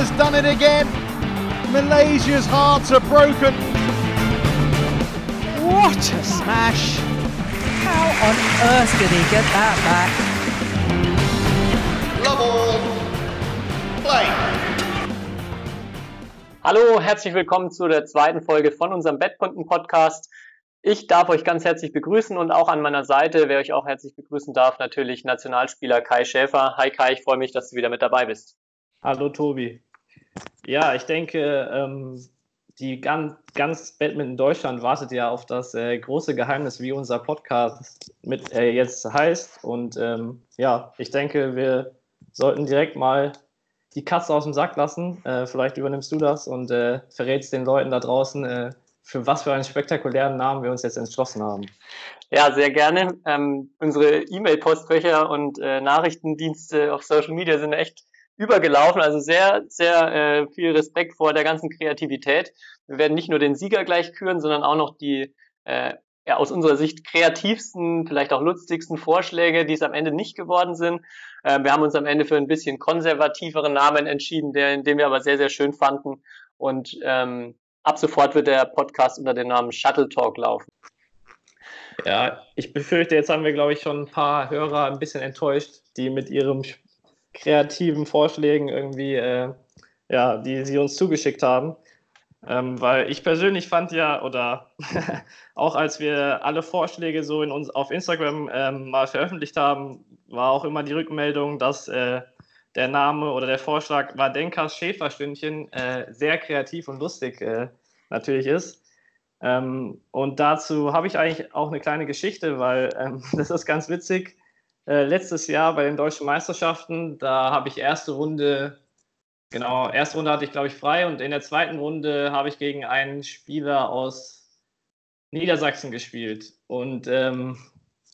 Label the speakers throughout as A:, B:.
A: has done it again. Malaysia's hearts are broken.
B: What a smash! How on earth did he get that back?
C: Love all. Play.
D: Hallo, herzlich willkommen zu der zweiten Folge von unserem Bettkunden-Podcast. Ich darf euch ganz herzlich begrüßen und auch an meiner Seite, wer euch auch herzlich begrüßen darf, natürlich Nationalspieler Kai Schäfer. Hi Kai, ich freue mich, dass du wieder mit dabei bist.
E: Hallo Tobi. Ja, ich denke, ähm, die ganz, ganz Badminton Deutschland wartet ja auf das äh, große Geheimnis, wie unser Podcast mit äh, jetzt heißt. Und ähm, ja, ich denke, wir sollten direkt mal die Katze aus dem Sack lassen. Äh, vielleicht übernimmst du das und äh, verrätst den Leuten da draußen, äh, für was für einen spektakulären Namen wir uns jetzt entschlossen haben.
D: Ja, sehr gerne. Ähm, unsere E-Mail-Postfächer und äh, Nachrichtendienste auf Social Media sind echt übergelaufen. Also sehr, sehr äh, viel Respekt vor der ganzen Kreativität. Wir werden nicht nur den Sieger gleich küren, sondern auch noch die äh, ja, aus unserer Sicht kreativsten, vielleicht auch lustigsten Vorschläge, die es am Ende nicht geworden sind. Äh, wir haben uns am Ende für ein bisschen konservativeren Namen entschieden, der, den wir aber sehr, sehr schön fanden. Und ähm, ab sofort wird der Podcast unter dem Namen Shuttle Talk laufen.
E: Ja, ich befürchte, jetzt haben wir, glaube ich, schon ein paar Hörer ein bisschen enttäuscht, die mit ihren kreativen Vorschlägen irgendwie, äh, ja, die sie uns zugeschickt haben. Ähm, weil ich persönlich fand ja, oder auch als wir alle Vorschläge so in uns auf Instagram ähm, mal veröffentlicht haben, war auch immer die Rückmeldung, dass äh, der Name oder der Vorschlag Wadenkas Schäferstündchen äh, sehr kreativ und lustig äh, natürlich ist. Ähm, und dazu habe ich eigentlich auch eine kleine Geschichte, weil ähm, das ist ganz witzig. Äh, letztes Jahr bei den deutschen Meisterschaften, da habe ich erste Runde, genau, erste Runde hatte ich, glaube ich, frei und in der zweiten Runde habe ich gegen einen Spieler aus Niedersachsen gespielt. Und ähm,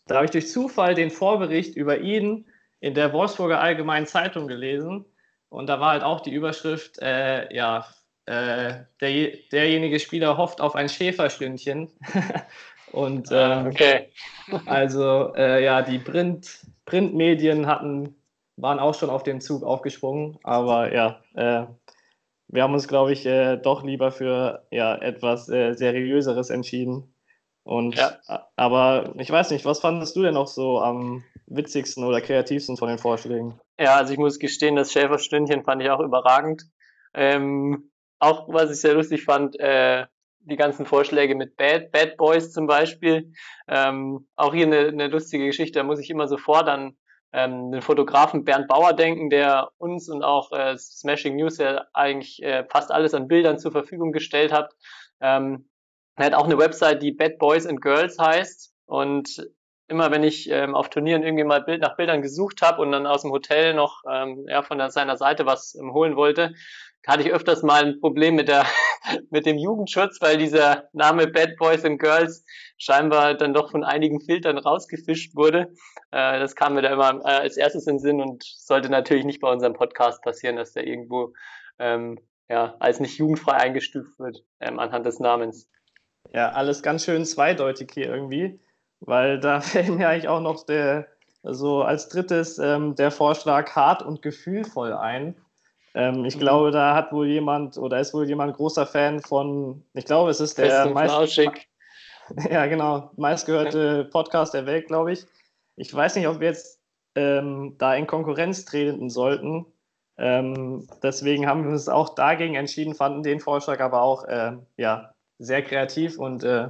E: da habe ich durch Zufall den Vorbericht über ihn in der Wolfsburger Allgemeinen Zeitung gelesen. Und da war halt auch die Überschrift, äh, ja, äh, der, derjenige Spieler hofft auf ein Schäferstündchen. Und ähm, okay. also äh, ja, die Print, Printmedien hatten, waren auch schon auf den Zug aufgesprungen, aber ja, äh, wir haben uns, glaube ich, äh, doch lieber für ja, etwas äh, Seriöseres entschieden. Und ja. aber ich weiß nicht, was fandest du denn noch so am witzigsten oder kreativsten von den Vorschlägen?
D: Ja, also ich muss gestehen, das Schäferstündchen fand ich auch überragend. Ähm, auch was ich sehr lustig fand, äh, die ganzen Vorschläge mit Bad, Bad Boys zum Beispiel. Ähm, auch hier eine, eine lustige Geschichte, da muss ich immer sofort an ähm, den Fotografen Bernd Bauer denken, der uns und auch äh, Smashing News ja eigentlich äh, fast alles an Bildern zur Verfügung gestellt hat. Ähm, er hat auch eine Website, die Bad Boys and Girls heißt und immer wenn ich ähm, auf Turnieren irgendwie mal Bild nach Bildern gesucht habe und dann aus dem Hotel noch ähm, ja, von der, seiner Seite was ähm, holen wollte, hatte ich öfters mal ein Problem mit der mit dem Jugendschutz, weil dieser Name Bad Boys and Girls scheinbar dann doch von einigen Filtern rausgefischt wurde. Äh, das kam mir da immer äh, als erstes in den Sinn und sollte natürlich nicht bei unserem Podcast passieren, dass der irgendwo ähm, ja, als nicht jugendfrei eingestuft wird ähm, anhand des Namens.
E: Ja, alles ganz schön zweideutig hier irgendwie, weil da fällt mir eigentlich auch noch der, so als drittes ähm, der Vorschlag hart und gefühlvoll ein. Ähm, ich mhm. glaube, da hat wohl jemand oder ist wohl jemand großer Fan von, ich glaube, es ist der meist, ja, genau, meistgehörte Podcast der Welt, glaube ich. Ich weiß nicht, ob wir jetzt ähm, da in Konkurrenz treten sollten. Ähm, deswegen haben wir uns auch dagegen entschieden, fanden den Vorschlag aber auch äh, ja, sehr kreativ und äh,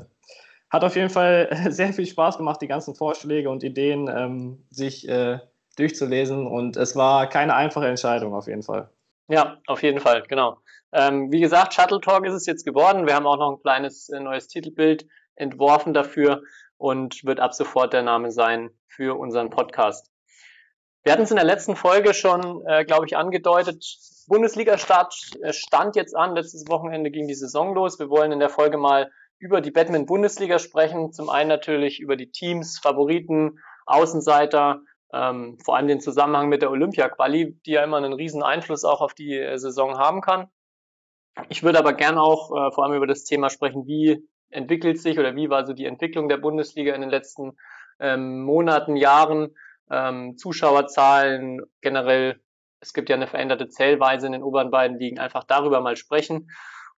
E: hat auf jeden Fall sehr viel Spaß gemacht, die ganzen Vorschläge und Ideen ähm, sich äh, durchzulesen. Und es war keine einfache Entscheidung auf jeden Fall.
D: Ja, auf jeden Fall, genau. Ähm, wie gesagt, Shuttle Talk ist es jetzt geworden. Wir haben auch noch ein kleines äh, neues Titelbild entworfen dafür und wird ab sofort der Name sein für unseren Podcast. Wir hatten es in der letzten Folge schon, äh, glaube ich, angedeutet. Bundesliga-Start äh, stand jetzt an. Letztes Wochenende ging die Saison los. Wir wollen in der Folge mal über die Batman-Bundesliga sprechen. Zum einen natürlich über die Teams, Favoriten, Außenseiter, ähm, vor allem den Zusammenhang mit der Olympia-Quali, die ja immer einen riesen Einfluss auch auf die äh, Saison haben kann. Ich würde aber gern auch äh, vor allem über das Thema sprechen, wie entwickelt sich oder wie war so die Entwicklung der Bundesliga in den letzten ähm, Monaten, Jahren, ähm, Zuschauerzahlen, generell es gibt ja eine veränderte Zählweise in den oberen beiden Ligen, einfach darüber mal sprechen.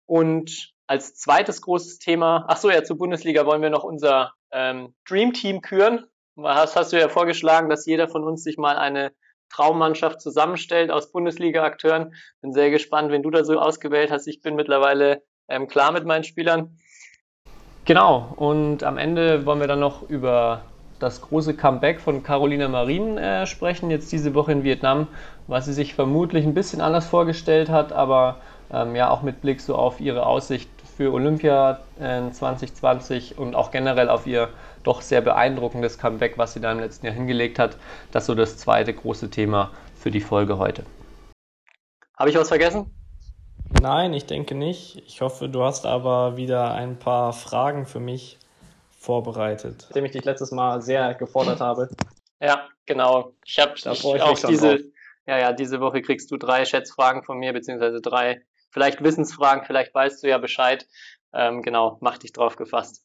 D: Und als zweites großes Thema, ach so, ja, zur Bundesliga wollen wir noch unser ähm, Dream Team küren. Das hast du ja vorgeschlagen, dass jeder von uns sich mal eine Traummannschaft zusammenstellt aus Bundesliga-Akteuren. Bin sehr gespannt, wenn du da so ausgewählt hast. Ich bin mittlerweile ähm, klar mit meinen Spielern. Genau, und am Ende wollen wir dann noch über das große Comeback von Carolina Marin äh, sprechen, jetzt diese Woche in Vietnam, was sie sich vermutlich ein bisschen anders vorgestellt hat, aber ähm, ja auch mit Blick so auf ihre Aussicht für Olympia äh, 2020 und auch generell auf ihr doch sehr beeindruckendes Comeback, was sie da im letzten Jahr hingelegt hat. Das ist so das zweite große Thema für die Folge heute. Habe ich was vergessen?
E: Nein, ich denke nicht. Ich hoffe, du hast aber wieder ein paar Fragen für mich vorbereitet. Nachdem ich dich letztes Mal sehr gefordert habe.
D: Ja, genau. Ich habe auch diese, ja, ja, diese Woche kriegst du drei Schätzfragen von mir, beziehungsweise drei, vielleicht Wissensfragen, vielleicht weißt du ja Bescheid. Ähm, genau, mach dich drauf gefasst.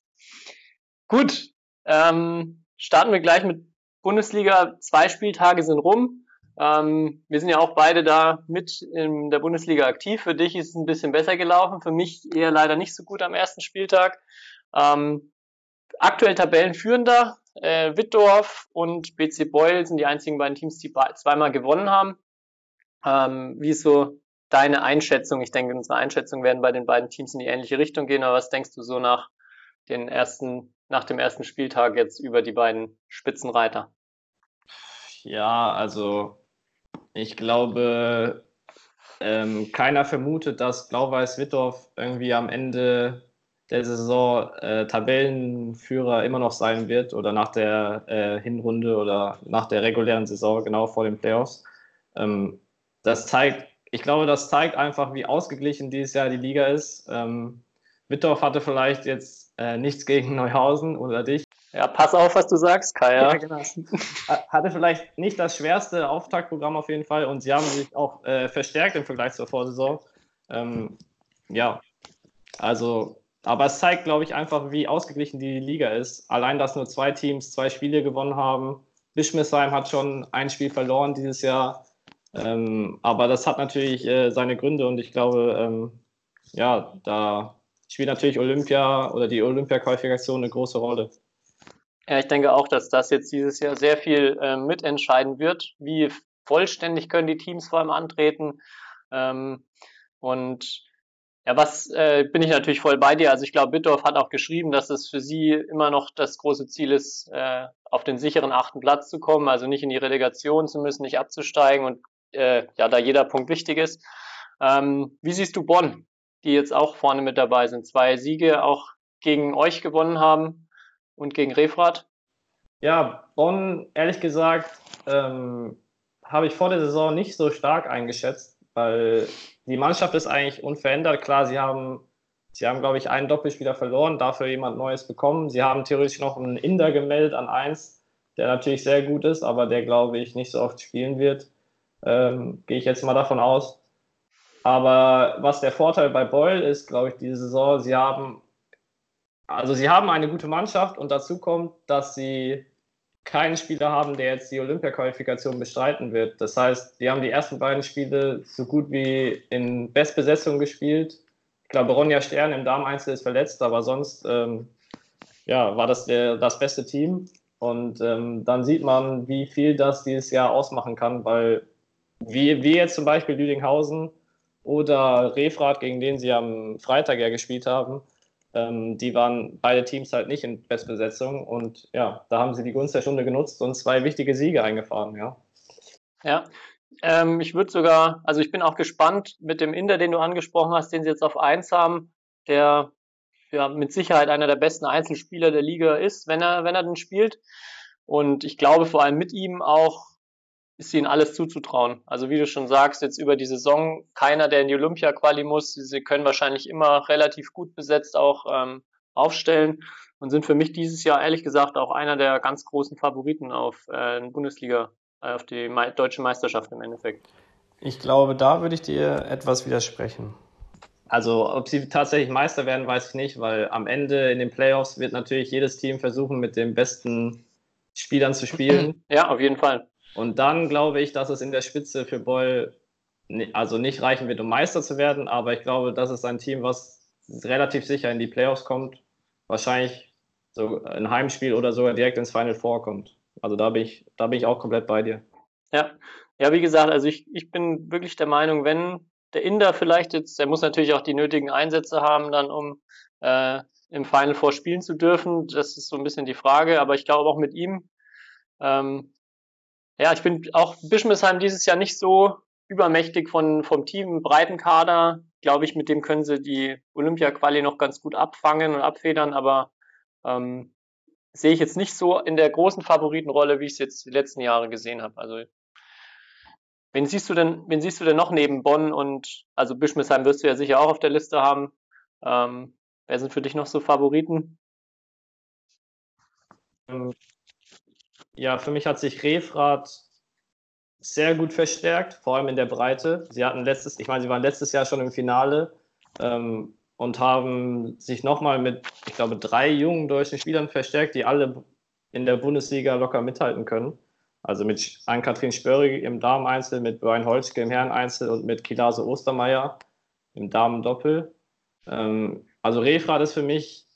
D: Gut, ähm, starten wir gleich mit Bundesliga. Zwei Spieltage sind rum. Ähm, wir sind ja auch beide da mit in der Bundesliga aktiv. Für dich ist es ein bisschen besser gelaufen, für mich eher leider nicht so gut am ersten Spieltag. Ähm, aktuell Tabellenführender, äh, Wittdorf und BC Beul sind die einzigen beiden Teams, die zweimal gewonnen haben. Ähm, wie ist so deine Einschätzung? Ich denke, unsere Einschätzungen werden bei den beiden Teams in die ähnliche Richtung gehen, aber was denkst du so nach den ersten, nach dem ersten Spieltag jetzt über die beiden Spitzenreiter?
E: Ja, also ich glaube, ähm, keiner vermutet, dass Blau-Weiß Wittorf irgendwie am Ende der Saison äh, Tabellenführer immer noch sein wird oder nach der äh, Hinrunde oder nach der regulären Saison, genau vor den Playoffs. Ähm, das zeigt, ich glaube, das zeigt einfach, wie ausgeglichen dieses Jahr die Liga ist. Ähm, Wittorf hatte vielleicht jetzt äh, nichts gegen Neuhausen oder dich.
D: Ja, pass auf, was du sagst, Kai. Ja, genau.
E: Hatte vielleicht nicht das schwerste Auftaktprogramm auf jeden Fall und sie haben sich auch äh, verstärkt im Vergleich zur Vorsaison. Ähm, ja, also aber es zeigt, glaube ich, einfach, wie ausgeglichen die Liga ist. Allein, dass nur zwei Teams zwei Spiele gewonnen haben. Bischmissheim hat schon ein Spiel verloren dieses Jahr. Ähm, aber das hat natürlich äh, seine Gründe und ich glaube, ähm, ja, da spielt natürlich Olympia oder die Olympia-Qualifikation eine große Rolle.
D: Ja, ich denke auch, dass das jetzt dieses Jahr sehr viel äh, mitentscheiden wird. Wie vollständig können die Teams vor allem antreten? Ähm, und ja, was äh, bin ich natürlich voll bei dir. Also ich glaube, Bittorf hat auch geschrieben, dass es für sie immer noch das große Ziel ist, äh, auf den sicheren achten Platz zu kommen, also nicht in die Relegation zu müssen, nicht abzusteigen und äh, ja, da jeder Punkt wichtig ist. Ähm, wie siehst du Bonn, die jetzt auch vorne mit dabei sind? Zwei Siege auch gegen euch gewonnen haben und gegen Refrat?
E: Ja, Bonn, ehrlich gesagt, ähm, habe ich vor der Saison nicht so stark eingeschätzt, weil die Mannschaft ist eigentlich unverändert. Klar, sie haben, sie haben, glaube ich, einen Doppelspieler verloren, dafür jemand Neues bekommen. Sie haben theoretisch noch einen Inder gemeldet an eins, der natürlich sehr gut ist, aber der, glaube ich, nicht so oft spielen wird. Ähm, Gehe ich jetzt mal davon aus. Aber was der Vorteil bei Beul ist, glaube ich, diese Saison, sie haben, also sie haben eine gute Mannschaft und dazu kommt, dass sie keinen Spieler haben, der jetzt die Olympia-Qualifikation bestreiten wird. Das heißt, die haben die ersten beiden Spiele so gut wie in Bestbesetzung gespielt. Ich glaube, Ronja Stern im Damen-Einzel ist verletzt, aber sonst ähm, ja, war das der, das beste Team. Und ähm, dann sieht man, wie viel das dieses Jahr ausmachen kann, weil wie, wie jetzt zum Beispiel Lüdinghausen oder Refrat, gegen den sie am Freitag ja gespielt haben, ähm, die waren beide Teams halt nicht in Bestbesetzung und ja, da haben sie die Gunst der Stunde genutzt und zwei wichtige Siege eingefahren, ja.
D: Ja, ähm, ich würde sogar, also ich bin auch gespannt mit dem Inder, den du angesprochen hast, den sie jetzt auf 1 haben, der ja mit Sicherheit einer der besten Einzelspieler der Liga ist, wenn er, wenn er denn spielt. Und ich glaube vor allem mit ihm auch ist ihnen alles zuzutrauen. Also wie du schon sagst, jetzt über die Saison keiner, der in die Olympia-Quali muss. Sie können wahrscheinlich immer relativ gut besetzt auch ähm, aufstellen und sind für mich dieses Jahr ehrlich gesagt auch einer der ganz großen Favoriten auf äh, Bundesliga, äh, auf die Me deutsche Meisterschaft im Endeffekt.
E: Ich glaube, da würde ich dir etwas widersprechen. Also, ob sie tatsächlich Meister werden, weiß ich nicht, weil am Ende in den Playoffs wird natürlich jedes Team versuchen, mit den besten Spielern zu spielen.
D: Ja, auf jeden Fall.
E: Und dann glaube ich, dass es in der Spitze für Boll also nicht reichen wird, um Meister zu werden, aber ich glaube, das ist ein Team, was relativ sicher in die Playoffs kommt. Wahrscheinlich so ein Heimspiel oder sogar direkt ins Final Four kommt. Also da bin ich, da bin ich auch komplett bei dir.
D: Ja, ja, wie gesagt, also ich, ich bin wirklich der Meinung, wenn der Inder vielleicht jetzt, der muss natürlich auch die nötigen Einsätze haben, dann um äh, im Final Four spielen zu dürfen. Das ist so ein bisschen die Frage, aber ich glaube auch mit ihm. Ähm, ja, ich bin auch Bischmesheim dieses Jahr nicht so übermächtig von, vom Team, breiten Kader. Glaube ich, mit dem können sie die Olympia-Quali noch ganz gut abfangen und abfedern, aber ähm, sehe ich jetzt nicht so in der großen Favoritenrolle, wie ich es jetzt die letzten Jahre gesehen habe. Also wen siehst du denn, wen siehst du denn noch neben Bonn und also Bischmesheim wirst du ja sicher auch auf der Liste haben. Ähm, wer sind für dich noch so Favoriten?
E: Ja, für mich hat sich Refrat sehr gut verstärkt, vor allem in der Breite. Sie hatten letztes, ich meine, sie waren letztes Jahr schon im Finale ähm, und haben sich nochmal mit, ich glaube, drei jungen deutschen Spielern verstärkt, die alle in der Bundesliga locker mithalten können. Also mit Ann-Kathrin Spörri im Dameneinzel, mit Brian Holzke im Herreneinzel und mit Kilase Ostermeier im Damen-Doppel. Ähm, also Refrat ist für mich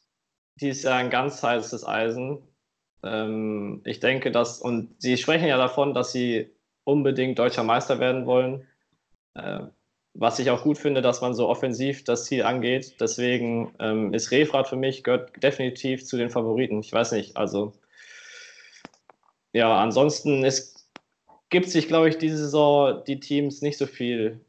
E: dieses Jahr ein ganz heißes Eisen. Ähm, ich denke, dass, und Sie sprechen ja davon, dass Sie unbedingt deutscher Meister werden wollen. Äh, was ich auch gut finde, dass man so offensiv das Ziel angeht. Deswegen ähm, ist Refrat für mich, gehört definitiv zu den Favoriten. Ich weiß nicht, also ja, ansonsten es gibt sich, glaube ich, diese Saison die Teams nicht so viel.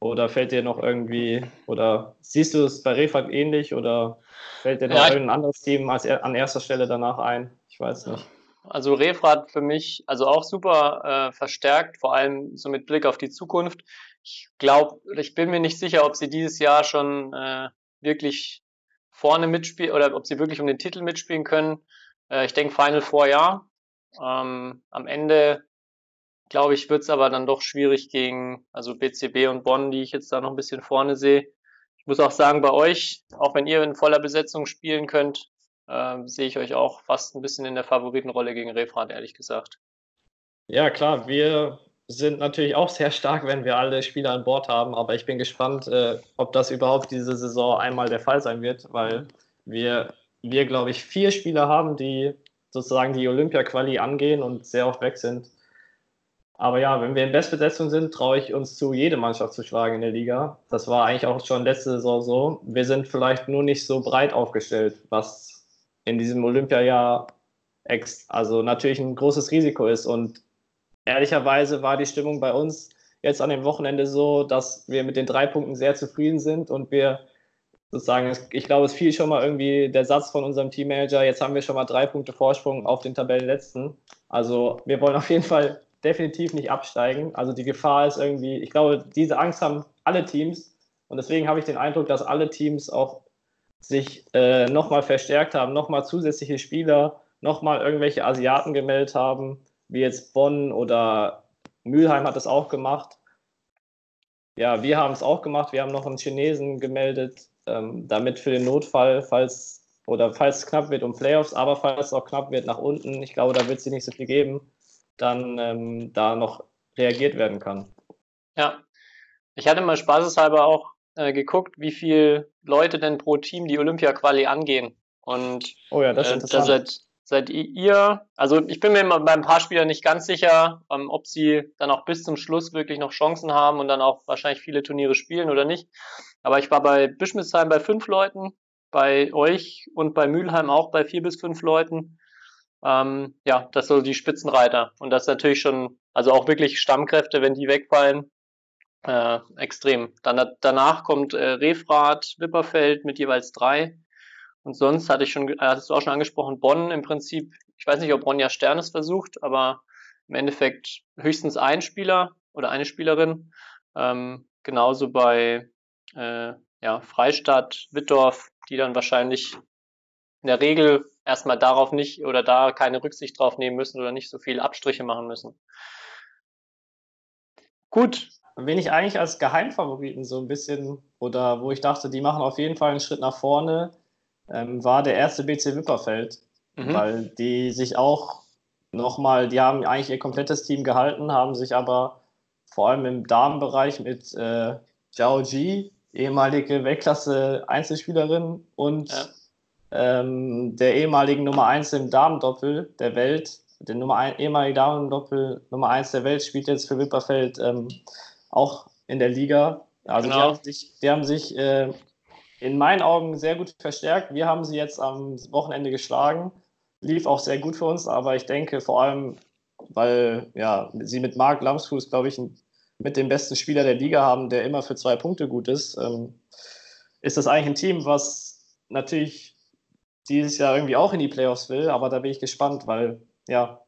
E: Oder fällt dir noch irgendwie, oder siehst du es bei Refrat ähnlich oder fällt dir noch ja, irgendein anderes Team als an erster Stelle danach ein? Ich weiß nicht.
D: Also Refrat für mich, also auch super äh, verstärkt, vor allem so mit Blick auf die Zukunft. Ich glaube, ich bin mir nicht sicher, ob sie dieses Jahr schon äh, wirklich vorne mitspielen oder ob sie wirklich um den Titel mitspielen können. Äh, ich denke Final Four ja. Ähm, am Ende glaube ich, wird es aber dann doch schwierig gegen also BCB und Bonn, die ich jetzt da noch ein bisschen vorne sehe. Ich muss auch sagen, bei euch, auch wenn ihr in voller Besetzung spielen könnt, äh, sehe ich euch auch fast ein bisschen in der Favoritenrolle gegen Refrat, ehrlich gesagt.
E: Ja, klar, wir sind natürlich auch sehr stark, wenn wir alle Spieler an Bord haben, aber ich bin gespannt, äh, ob das überhaupt diese Saison einmal der Fall sein wird, weil wir, wir glaube ich, vier Spieler haben, die sozusagen die Olympia-Quali angehen und sehr oft weg sind. Aber ja, wenn wir in Bestbesetzung sind, traue ich uns zu, jede Mannschaft zu schlagen in der Liga. Das war eigentlich auch schon letzte Saison so. Wir sind vielleicht nur nicht so breit aufgestellt, was in diesem Olympiajahr also natürlich ein großes Risiko ist. Und ehrlicherweise war die Stimmung bei uns jetzt an dem Wochenende so, dass wir mit den drei Punkten sehr zufrieden sind und wir sozusagen, ich glaube, es fiel schon mal irgendwie der Satz von unserem Teammanager, jetzt haben wir schon mal drei Punkte Vorsprung auf den Tabellenletzten. Also wir wollen auf jeden Fall definitiv nicht absteigen. Also die Gefahr ist irgendwie, ich glaube, diese Angst haben alle Teams und deswegen habe ich den Eindruck, dass alle Teams auch sich äh, nochmal verstärkt haben, nochmal zusätzliche Spieler, nochmal irgendwelche Asiaten gemeldet haben, wie jetzt Bonn oder Mülheim hat es auch gemacht. Ja, wir haben es auch gemacht. Wir haben noch einen Chinesen gemeldet, ähm, damit für den Notfall, falls oder falls es knapp wird um Playoffs, aber falls es auch knapp wird nach unten, ich glaube, da wird es nicht so viel geben, dann ähm, da noch reagiert werden kann.
D: Ja, ich hatte mal spaßeshalber auch äh, geguckt, wie viele Leute denn pro Team die Olympia-Quali angehen. Und
E: oh ja, das ist
D: äh, interessant. seid, seid ihr, also ich bin mir bei ein paar Spielern nicht ganz sicher, ähm, ob sie dann auch bis zum Schluss wirklich noch Chancen haben und dann auch wahrscheinlich viele Turniere spielen oder nicht. Aber ich war bei Bischmissheim bei fünf Leuten, bei euch und bei Mülheim auch bei vier bis fünf Leuten. Ähm, ja, das sind so die Spitzenreiter. Und das ist natürlich schon, also auch wirklich Stammkräfte, wenn die wegfallen, äh, extrem. Dann danach kommt äh, Refrat, Wipperfeld mit jeweils drei. Und sonst hatte ich schon, äh, hattest du auch schon angesprochen, Bonn im Prinzip. Ich weiß nicht, ob Ronja Stern es versucht, aber im Endeffekt höchstens ein Spieler oder eine Spielerin. Ähm, genauso bei äh, ja, Freistadt, Wittdorf, die dann wahrscheinlich in der Regel erstmal darauf nicht oder da keine Rücksicht drauf nehmen müssen oder nicht so viel Abstriche machen müssen. Gut,
E: wen ich eigentlich als Geheimfavoriten so ein bisschen oder wo ich dachte, die machen auf jeden Fall einen Schritt nach vorne, ähm, war der erste BC Wipperfeld, mhm. weil die sich auch nochmal, die haben eigentlich ihr komplettes Team gehalten, haben sich aber vor allem im Damenbereich mit äh, Zhao Ji, ehemalige Weltklasse-Einzelspielerin und ja. ähm, der ehemaligen Nummer 1 im Damendoppel der Welt, der Nummer ein, ehemalige Damendoppel Nummer 1 der Welt, spielt jetzt für Wipperfeld ähm, auch in der Liga. Also genau. die haben sich, die haben sich äh, in meinen Augen sehr gut verstärkt. Wir haben sie jetzt am Wochenende geschlagen. Lief auch sehr gut für uns, aber ich denke vor allem, weil ja, sie mit Marc Lamsfuß, glaube ich, mit dem besten Spieler der Liga haben, der immer für zwei Punkte gut ist, ähm, ist das eigentlich ein Team, was natürlich dieses Jahr irgendwie auch in die Playoffs will, aber da bin ich gespannt, weil ja,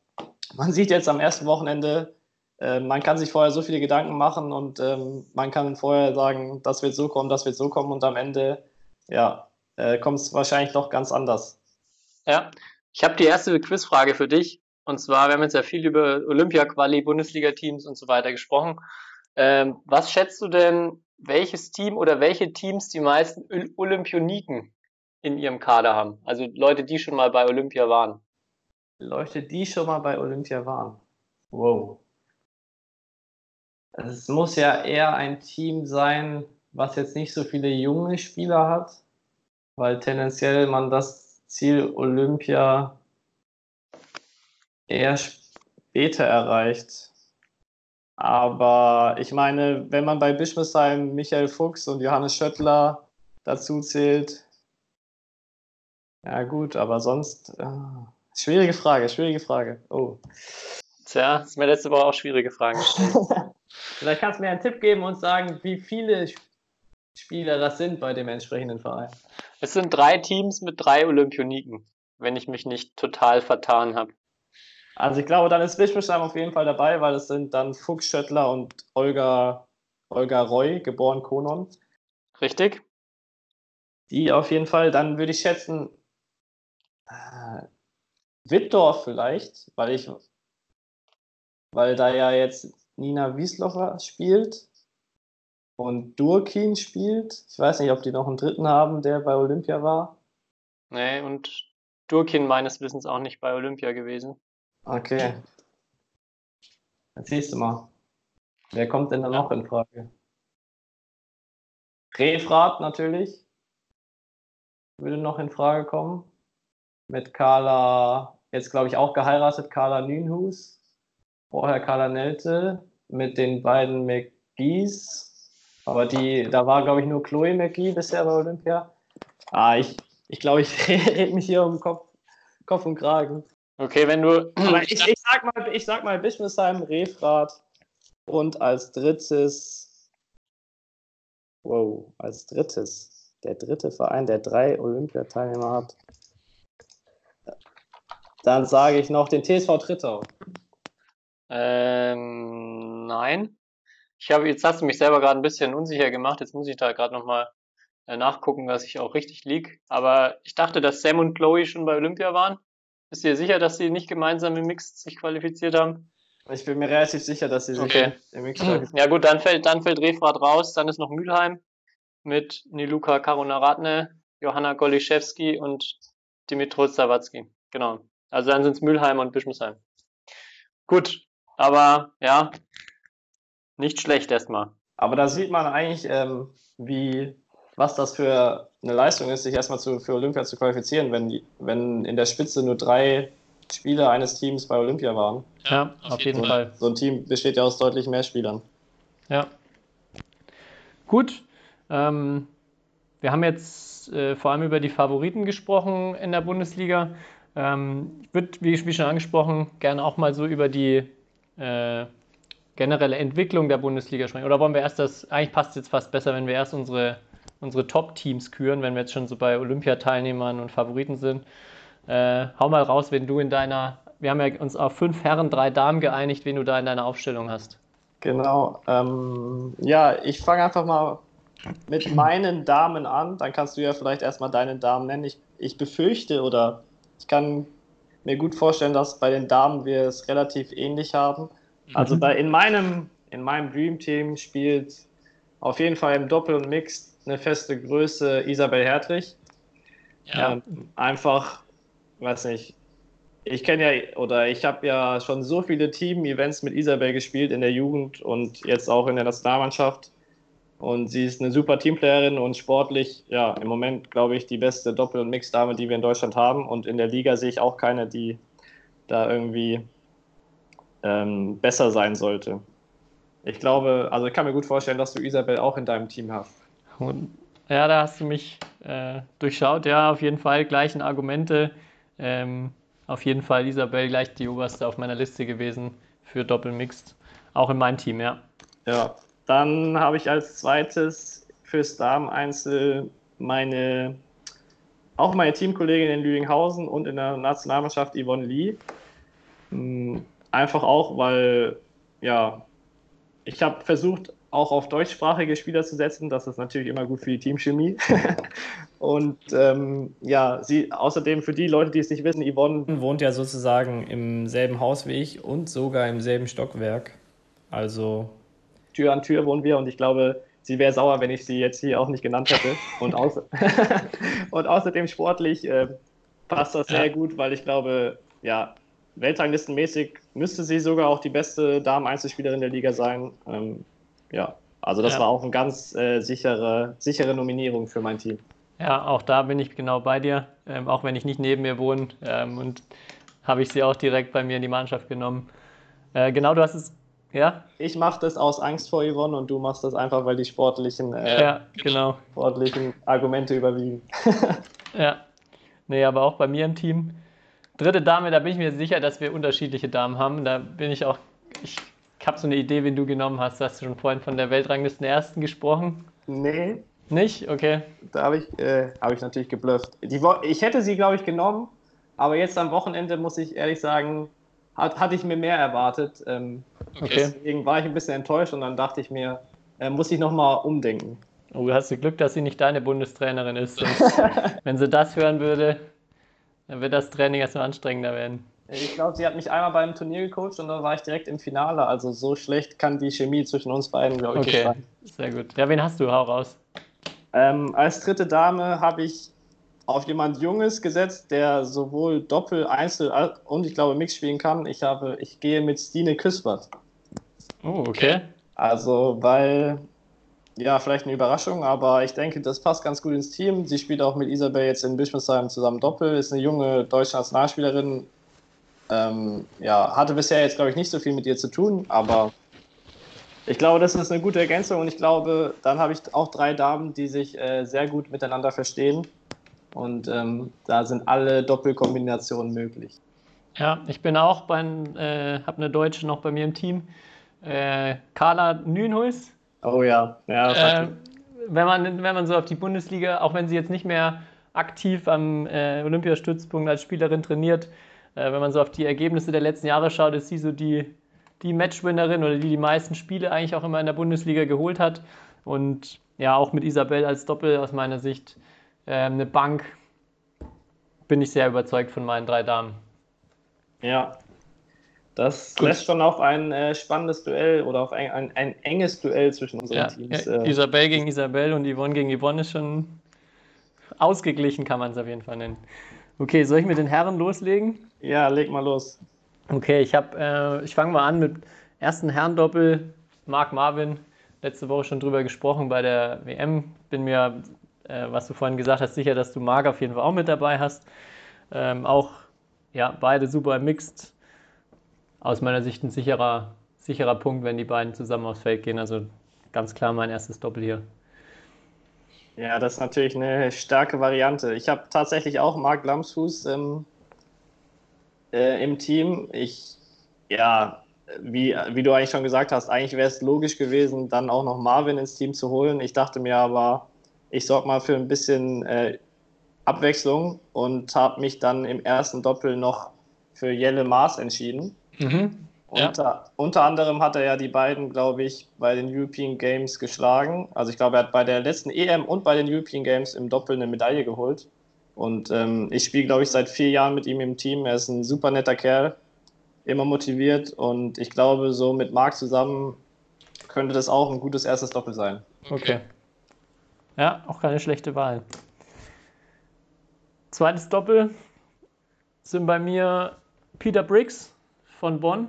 E: man sieht jetzt am ersten Wochenende, äh, man kann sich vorher so viele Gedanken machen und ähm, man kann vorher sagen, das wird so kommen, das wird so kommen und am Ende, ja, äh, kommt es wahrscheinlich doch ganz anders.
F: Ja, ich habe die erste Quizfrage für dich. Und zwar, wir haben jetzt ja viel über Olympia-Quali, Bundesliga-Teams und so weiter gesprochen. Ähm, was schätzt du denn, welches Team oder welche Teams die meisten Olympioniken in ihrem Kader haben? Also Leute, die schon mal bei Olympia waren.
E: Leute, die schon mal bei Olympia waren. Wow. Also es muss ja eher ein Team sein, was jetzt nicht so viele junge Spieler hat, weil tendenziell man das Ziel Olympia eher später erreicht. Aber ich meine, wenn man bei Bischmesheim Michael Fuchs und Johannes Schöttler dazu zählt, ja gut, aber sonst, äh, schwierige Frage, schwierige Frage. Oh.
F: Tja, ist mir letzte Woche auch schwierige Fragen gestellt.
E: Vielleicht kannst du mir einen Tipp geben und sagen, wie viele Spieler das sind bei dem entsprechenden Verein.
F: Es sind drei Teams mit drei Olympioniken, wenn ich mich nicht total vertan habe.
E: Also ich glaube, dann ist Wittgenstein auf jeden Fall dabei, weil es sind dann Fuchs Schöttler und Olga, Olga Roy, geboren Konon.
F: Richtig.
E: Die auf jeden Fall, dann würde ich schätzen, äh, Wittdorf vielleicht, weil ich, weil da ja jetzt Nina Wieslocher spielt und Durkin spielt. Ich weiß nicht, ob die noch einen dritten haben, der bei Olympia war.
F: Nee, und Durkin meines Wissens auch nicht bei Olympia gewesen.
E: Okay. Siehst du mal. Wer kommt denn da noch in Frage? Refrat natürlich. Würde noch in Frage kommen. Mit Carla, jetzt glaube ich auch geheiratet, Carla Nünhus. Vorher Carla Nelte. Mit den beiden McGees. Aber die, da war glaube ich nur Chloe McGee bisher bei Olympia. Ah, ich, ich glaube, ich rede mich hier um Kopf, Kopf und Kragen.
F: Okay, wenn du.
E: Aber ich, ich sag mal, ich sag mal Bischmesheim, Refrat und als drittes. Wow, als drittes. Der dritte Verein, der drei Olympiateilnehmer hat. Dann sage ich noch den TSV Trittau.
F: Ähm, nein. Ich habe, jetzt hast du mich selber gerade ein bisschen unsicher gemacht. Jetzt muss ich da gerade nochmal äh, nachgucken, dass ich auch richtig lieg. Aber ich dachte, dass Sam und Chloe schon bei Olympia waren. Bist du dir sicher, dass sie nicht gemeinsam im Mix sich qualifiziert haben?
E: Ich bin mir relativ sicher, dass sie sich
F: okay. im Mix qualifiziert Ja gut, dann fällt, dann fällt Refrat raus, dann ist noch Mülheim mit Niluka Karunaratne, Johanna Goliszewski und Dimitro Zawadzki. Genau. Also dann sind es Mülheim und Bischmesheim. Gut, aber ja, nicht schlecht erstmal.
E: Aber da sieht man eigentlich, ähm, wie was das für eine Leistung ist, sich erstmal zu, für Olympia zu qualifizieren, wenn, wenn in der Spitze nur drei Spieler eines Teams bei Olympia waren.
F: Ja, auf, auf jeden,
E: jeden
F: Fall.
E: So ein Team besteht ja aus deutlich mehr Spielern.
D: Ja. Gut. Ähm, wir haben jetzt äh, vor allem über die Favoriten gesprochen in der Bundesliga. Ähm, ich würde, wie, wie, schon angesprochen, gerne auch mal so über die äh, generelle Entwicklung der Bundesliga sprechen. Oder wollen wir erst das, eigentlich passt es jetzt fast besser, wenn wir erst unsere unsere Top-Teams küren, wenn wir jetzt schon so bei Olympiateilnehmern und Favoriten sind. Äh, hau mal raus, wenn du in deiner, wir haben ja uns auf fünf Herren, drei Damen geeinigt, wen du da in deiner Aufstellung hast.
E: Genau. Ähm, ja, ich fange einfach mal mit meinen Damen an. Dann kannst du ja vielleicht erstmal deine Damen nennen. Ich, ich befürchte oder ich kann mir gut vorstellen, dass bei den Damen wir es relativ ähnlich haben. Also mhm. bei, in meinem, in meinem Dream Team spielt auf jeden Fall im Doppel und Mixed eine feste Größe Isabel Hertlich. Ja. Ähm, einfach, weiß nicht, ich kenne ja oder ich habe ja schon so viele Team-Events mit Isabel gespielt in der Jugend und jetzt auch in der Nationalmannschaft. Und sie ist eine super Teamplayerin und sportlich, ja, im Moment, glaube ich, die beste Doppel- und Mixdame, die wir in Deutschland haben. Und in der Liga sehe ich auch keine, die da irgendwie ähm, besser sein sollte. Ich glaube, also ich kann mir gut vorstellen, dass du Isabel auch in deinem Team hast.
D: Ja, da hast du mich äh, durchschaut. Ja, auf jeden Fall gleichen Argumente. Ähm, auf jeden Fall Isabel gleich die oberste auf meiner Liste gewesen für Doppelmixed. Auch in meinem Team, ja.
E: Ja, dann habe ich als zweites fürs Damen-Einzel meine, auch meine Teamkollegin in Lüdinghausen und in der Nationalmannschaft Yvonne Lee. Hm, einfach auch, weil, ja, ich habe versucht, auch auf deutschsprachige Spieler zu setzen. Das ist natürlich immer gut für die Teamchemie. und ähm, ja, sie außerdem für die Leute, die es nicht wissen, Yvonne
G: wohnt ja sozusagen im selben Haus wie ich und sogar im selben Stockwerk. Also
E: Tür an Tür wohnen wir und ich glaube, sie wäre sauer, wenn ich sie jetzt hier auch nicht genannt hätte. Und, außer und außerdem sportlich äh, passt das sehr ja. gut, weil ich glaube, ja, Weltranglistenmäßig müsste sie sogar auch die beste Damen-Einzelspielerin der Liga sein. Ähm, ja, also das ja. war auch eine ganz äh, sichere, sichere Nominierung für mein Team.
D: Ja, auch da bin ich genau bei dir, ähm, auch wenn ich nicht neben mir wohne. Ähm, und habe ich sie auch direkt bei mir in die Mannschaft genommen. Äh, genau, du hast es ja?
E: Ich mache das aus Angst vor Yvonne und du machst das einfach, weil die sportlichen,
D: äh, ja, genau.
E: sportlichen Argumente überwiegen.
D: ja. Nee, aber auch bei mir im Team. Dritte Dame, da bin ich mir sicher, dass wir unterschiedliche Damen haben. Da bin ich auch. Ich habe so eine Idee, wen du genommen hast. Hast du schon vorhin von der Weltranglisten Ersten gesprochen?
E: Nee.
D: Nicht? Okay.
E: Da habe ich, äh, hab ich natürlich geblufft. Die, ich hätte sie, glaube ich, genommen, aber jetzt am Wochenende muss ich ehrlich sagen, hat, hatte ich mir mehr erwartet. Ähm, okay. Deswegen war ich ein bisschen enttäuscht und dann dachte ich mir, äh, muss ich nochmal umdenken.
D: Oh, hast du Glück, dass sie nicht deine Bundestrainerin ist. wenn sie das hören würde, dann wird das Training erstmal anstrengender werden.
E: Ich glaube, sie hat mich einmal beim Turnier gecoacht und dann war ich direkt im Finale. Also so schlecht kann die Chemie zwischen uns beiden, glaube ich,
D: okay. nicht sein. Sehr gut. Ja, wen hast du? Hau raus.
E: Ähm, als dritte Dame habe ich auf jemand Junges gesetzt, der sowohl Doppel, Einzel und ich glaube Mix spielen kann. Ich habe, ich gehe mit Stine Küspert.
D: Oh, okay.
E: Also, weil, ja, vielleicht eine Überraschung, aber ich denke, das passt ganz gut ins Team. Sie spielt auch mit Isabel jetzt in Bischofsheim zusammen Doppel, ist eine junge deutsche Nationalspielerin. Ähm, ja, hatte bisher jetzt, glaube ich, nicht so viel mit ihr zu tun, aber ich glaube, das ist eine gute Ergänzung und ich glaube, dann habe ich auch drei Damen, die sich äh, sehr gut miteinander verstehen und ähm, da sind alle Doppelkombinationen möglich.
D: Ja, ich bin auch bei, äh, habe eine Deutsche noch bei mir im Team. Äh, Carla Nünhuis.
E: Oh ja, ja.
D: Äh, wenn, man, wenn man so auf die Bundesliga, auch wenn sie jetzt nicht mehr aktiv am äh, Olympiastützpunkt als Spielerin trainiert, äh, wenn man so auf die Ergebnisse der letzten Jahre schaut, ist sie so die, die Matchwinnerin oder die die meisten Spiele eigentlich auch immer in der Bundesliga geholt hat. Und ja, auch mit Isabel als Doppel aus meiner Sicht eine Bank, bin ich sehr überzeugt von meinen drei Damen.
E: Ja, das Gut. lässt schon auf ein äh, spannendes Duell oder auf ein, ein, ein, enges Duell zwischen unseren ja, Teams.
D: Äh, Isabel gegen Isabel und Yvonne gegen Yvonne ist schon ausgeglichen, kann man es auf jeden Fall nennen. Okay, soll ich mit den Herren loslegen?
E: Ja, leg mal los.
D: Okay, ich, äh, ich fange mal an mit ersten Herrendoppel. Marc Marvin, letzte Woche schon drüber gesprochen bei der WM. Bin mir äh, was du vorhin gesagt hast, sicher, dass du Marc auf jeden Fall auch mit dabei hast. Ähm, auch ja, beide super mixed. Aus meiner Sicht ein sicherer, sicherer Punkt, wenn die beiden zusammen aufs Feld gehen. Also ganz klar mein erstes Doppel hier.
E: Ja, das ist natürlich eine starke Variante. Ich habe tatsächlich auch Marc Lamsfuß ähm, äh, im Team. Ich, ja, wie, wie du eigentlich schon gesagt hast, eigentlich wäre es logisch gewesen, dann auch noch Marvin ins Team zu holen. Ich dachte mir aber, ich sorge mal für ein bisschen äh, Abwechslung und habe mich dann im ersten Doppel noch für Jelle Maas entschieden. Mhm. Ja. Unter, unter, anderem hat er ja die beiden, glaube ich, bei den European Games geschlagen. Also ich glaube, er hat bei der letzten EM und bei den European Games im Doppel eine Medaille geholt. Und ähm, ich spiele, glaube ich, seit vier Jahren mit ihm im Team. Er ist ein super netter Kerl, immer motiviert. Und ich glaube, so mit Marc zusammen könnte das auch ein gutes erstes Doppel sein.
D: Okay. Ja, auch keine schlechte Wahl. Zweites Doppel sind bei mir Peter Briggs von Bonn.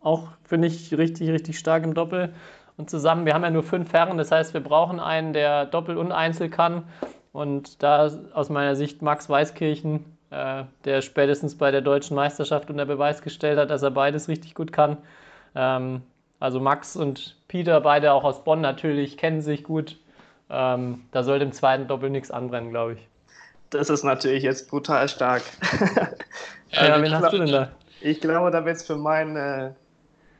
D: Auch finde ich richtig, richtig stark im Doppel. Und zusammen, wir haben ja nur fünf Herren, das heißt, wir brauchen einen, der Doppel und Einzel kann. Und da aus meiner Sicht Max Weißkirchen, äh, der spätestens bei der deutschen Meisterschaft unter Beweis gestellt hat, dass er beides richtig gut kann. Ähm, also Max und Peter, beide auch aus Bonn natürlich, kennen sich gut. Ähm, da sollte im zweiten Doppel nichts anbrennen, glaube ich.
E: Das ist natürlich jetzt brutal stark.
D: ja, wen hast du denn da?
E: Ich glaube, da wird es für, mein, äh,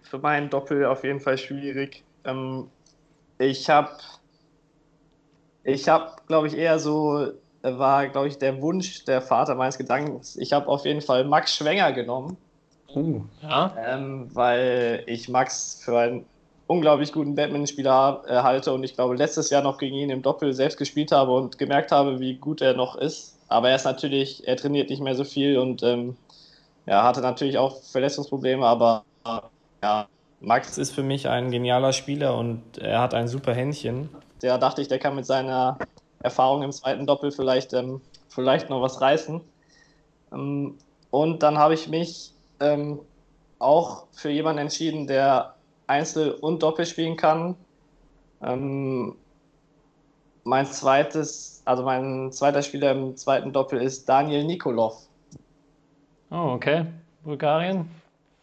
E: für meinen Doppel auf jeden Fall schwierig. Ähm, ich habe, ich habe, glaube ich, eher so, war, glaube ich, der Wunsch der Vater meines Gedankens. Ich habe auf jeden Fall Max Schwenger genommen.
D: Uh, ja.
E: Ähm, weil ich Max für einen unglaublich guten Badmintonspieler äh, halte und ich glaube, letztes Jahr noch gegen ihn im Doppel selbst gespielt habe und gemerkt habe, wie gut er noch ist. Aber er ist natürlich, er trainiert nicht mehr so viel und ähm, ja, hatte natürlich auch Verletzungsprobleme, aber ja,
G: Max ist für mich ein genialer Spieler und er hat ein super Händchen.
E: Der dachte ich, der kann mit seiner Erfahrung im zweiten Doppel vielleicht, ähm, vielleicht noch was reißen. Ähm, und dann habe ich mich ähm, auch für jemanden entschieden, der Einzel und Doppel spielen kann. Ähm, mein zweites, also mein zweiter Spieler im zweiten Doppel ist Daniel Nikolov.
D: Oh, okay. Bulgarien,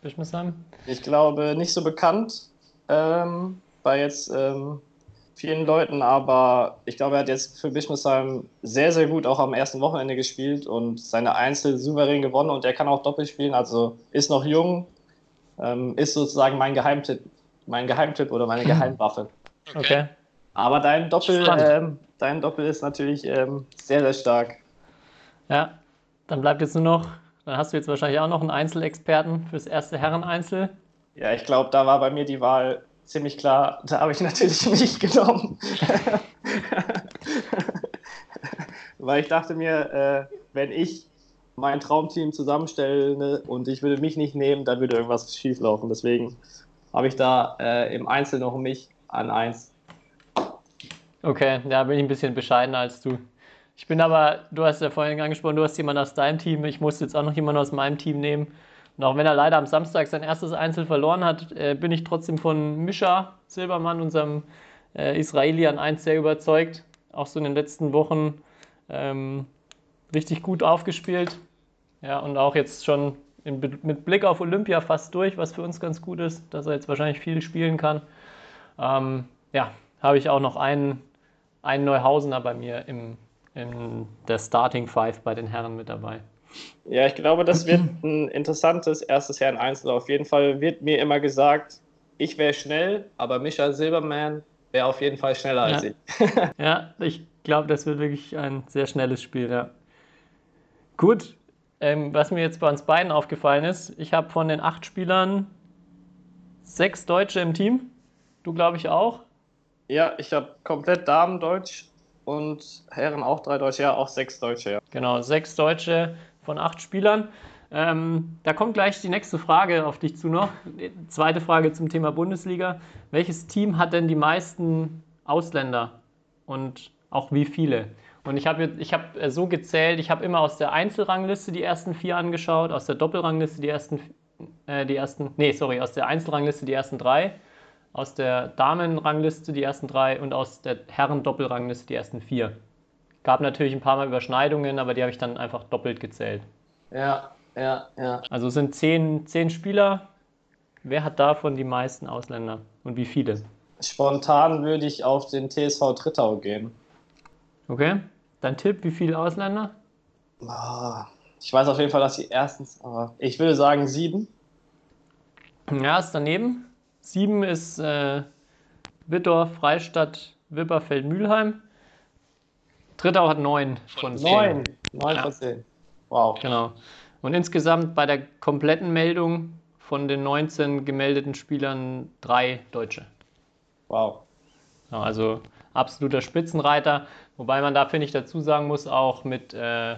D: Bischmissheim?
E: Ich glaube, nicht so bekannt ähm, bei jetzt ähm, vielen Leuten, aber ich glaube, er hat jetzt für Bischmissheim sehr, sehr gut auch am ersten Wochenende gespielt und seine Einzel souverän gewonnen und er kann auch Doppel spielen, also ist noch jung, ähm, ist sozusagen mein Geheimtipp, mein Geheimtipp oder meine Geheimwaffe.
D: Okay. okay.
E: Aber dein Doppel, ähm, dein Doppel ist natürlich ähm, sehr, sehr stark.
D: Ja, dann bleibt jetzt nur noch dann hast du jetzt wahrscheinlich auch noch einen Einzelexperten fürs erste Herren-Einzel.
E: Ja, ich glaube, da war bei mir die Wahl ziemlich klar. Da habe ich natürlich nicht genommen. Weil ich dachte mir, äh, wenn ich mein Traumteam zusammenstelle und ich würde mich nicht nehmen, dann würde irgendwas schieflaufen. Deswegen habe ich da äh, im Einzel noch mich an eins.
D: Okay, da bin ich ein bisschen bescheidener als du. Ich bin aber, du hast ja vorhin angesprochen, du hast jemanden aus deinem Team. Ich muss jetzt auch noch jemanden aus meinem Team nehmen. Und auch wenn er leider am Samstag sein erstes Einzel verloren hat, äh, bin ich trotzdem von Mischa Silbermann, unserem äh, Israeli, an 1 sehr überzeugt. Auch so in den letzten Wochen ähm, richtig gut aufgespielt. Ja, und auch jetzt schon in, mit Blick auf Olympia fast durch, was für uns ganz gut ist, dass er jetzt wahrscheinlich viel spielen kann. Ähm, ja, habe ich auch noch einen, einen Neuhausener bei mir im, in der Starting Five bei den Herren mit dabei.
E: Ja, ich glaube, das wird ein interessantes erstes Herren Einzel. Auf jeden Fall wird mir immer gesagt, ich wäre schnell, aber Micha Silberman wäre auf jeden Fall schneller
D: ja.
E: als ich.
D: ja, ich glaube, das wird wirklich ein sehr schnelles Spiel, ja. Gut, ähm, was mir jetzt bei uns beiden aufgefallen ist, ich habe von den acht Spielern sechs Deutsche im Team. Du, glaube ich, auch.
E: Ja, ich habe komplett Damen-Deutsch und Herren auch drei Deutsche, ja, auch sechs Deutsche, ja.
D: Genau, sechs Deutsche von acht Spielern. Ähm, da kommt gleich die nächste Frage auf dich zu noch. Zweite Frage zum Thema Bundesliga. Welches Team hat denn die meisten Ausländer und auch wie viele? Und ich habe ich hab äh, so gezählt, ich habe immer aus der Einzelrangliste die ersten vier angeschaut, aus der Doppelrangliste die ersten, äh, die ersten, nee, sorry, aus der Einzelrangliste die ersten drei aus der Damenrangliste die ersten drei und aus der Herren-Doppelrangliste die ersten vier. Gab natürlich ein paar Mal Überschneidungen, aber die habe ich dann einfach doppelt gezählt.
E: Ja, ja, ja.
D: Also es sind zehn, zehn Spieler. Wer hat davon die meisten Ausländer und wie viele?
E: Spontan würde ich auf den TSV Trittau gehen.
D: Okay. Dein Tipp, wie viele Ausländer?
E: Ah, ich weiß auf jeden Fall, dass die erstens, aber ich würde sagen sieben.
D: Ja, ist daneben. Sieben ist äh, Wittorf, Freistadt, Wipperfeld, Mülheim. Drittau hat neun von zehn.
E: Neun, neun von zehn. Wow.
D: Genau. Und insgesamt bei der kompletten Meldung von den 19 gemeldeten Spielern drei Deutsche.
E: Wow.
D: Ja, also absoluter Spitzenreiter. Wobei man da, finde ich, dazu sagen muss, auch mit äh,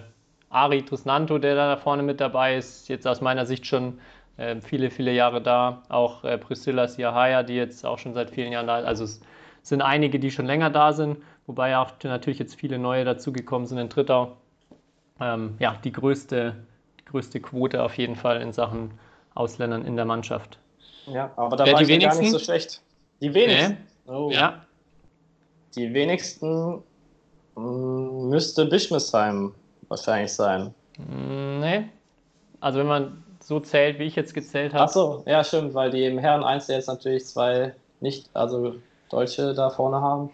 D: Ari Trisnanto, der da vorne mit dabei ist, jetzt aus meiner Sicht schon äh, viele, viele Jahre da. Auch äh, Priscilla Siahaya, die jetzt auch schon seit vielen Jahren da ist. Also es sind einige, die schon länger da sind, wobei auch natürlich jetzt viele neue dazugekommen sind in Trittau. Ähm, ja, die größte, größte Quote auf jeden Fall in Sachen Ausländern in der Mannschaft.
E: Ja, aber da
D: Wer
E: war
D: die
E: ich ja gar
D: wenigsten?
E: nicht so schlecht. Die wenigsten. Oh.
D: Ja,
E: Die wenigsten müsste Bischmesheim wahrscheinlich sein.
D: Mm, nee. Also wenn man so zählt, wie ich jetzt gezählt
E: Ach
D: habe.
E: so, ja, stimmt, weil die im Herren 1 jetzt natürlich zwei nicht, also Deutsche da vorne haben.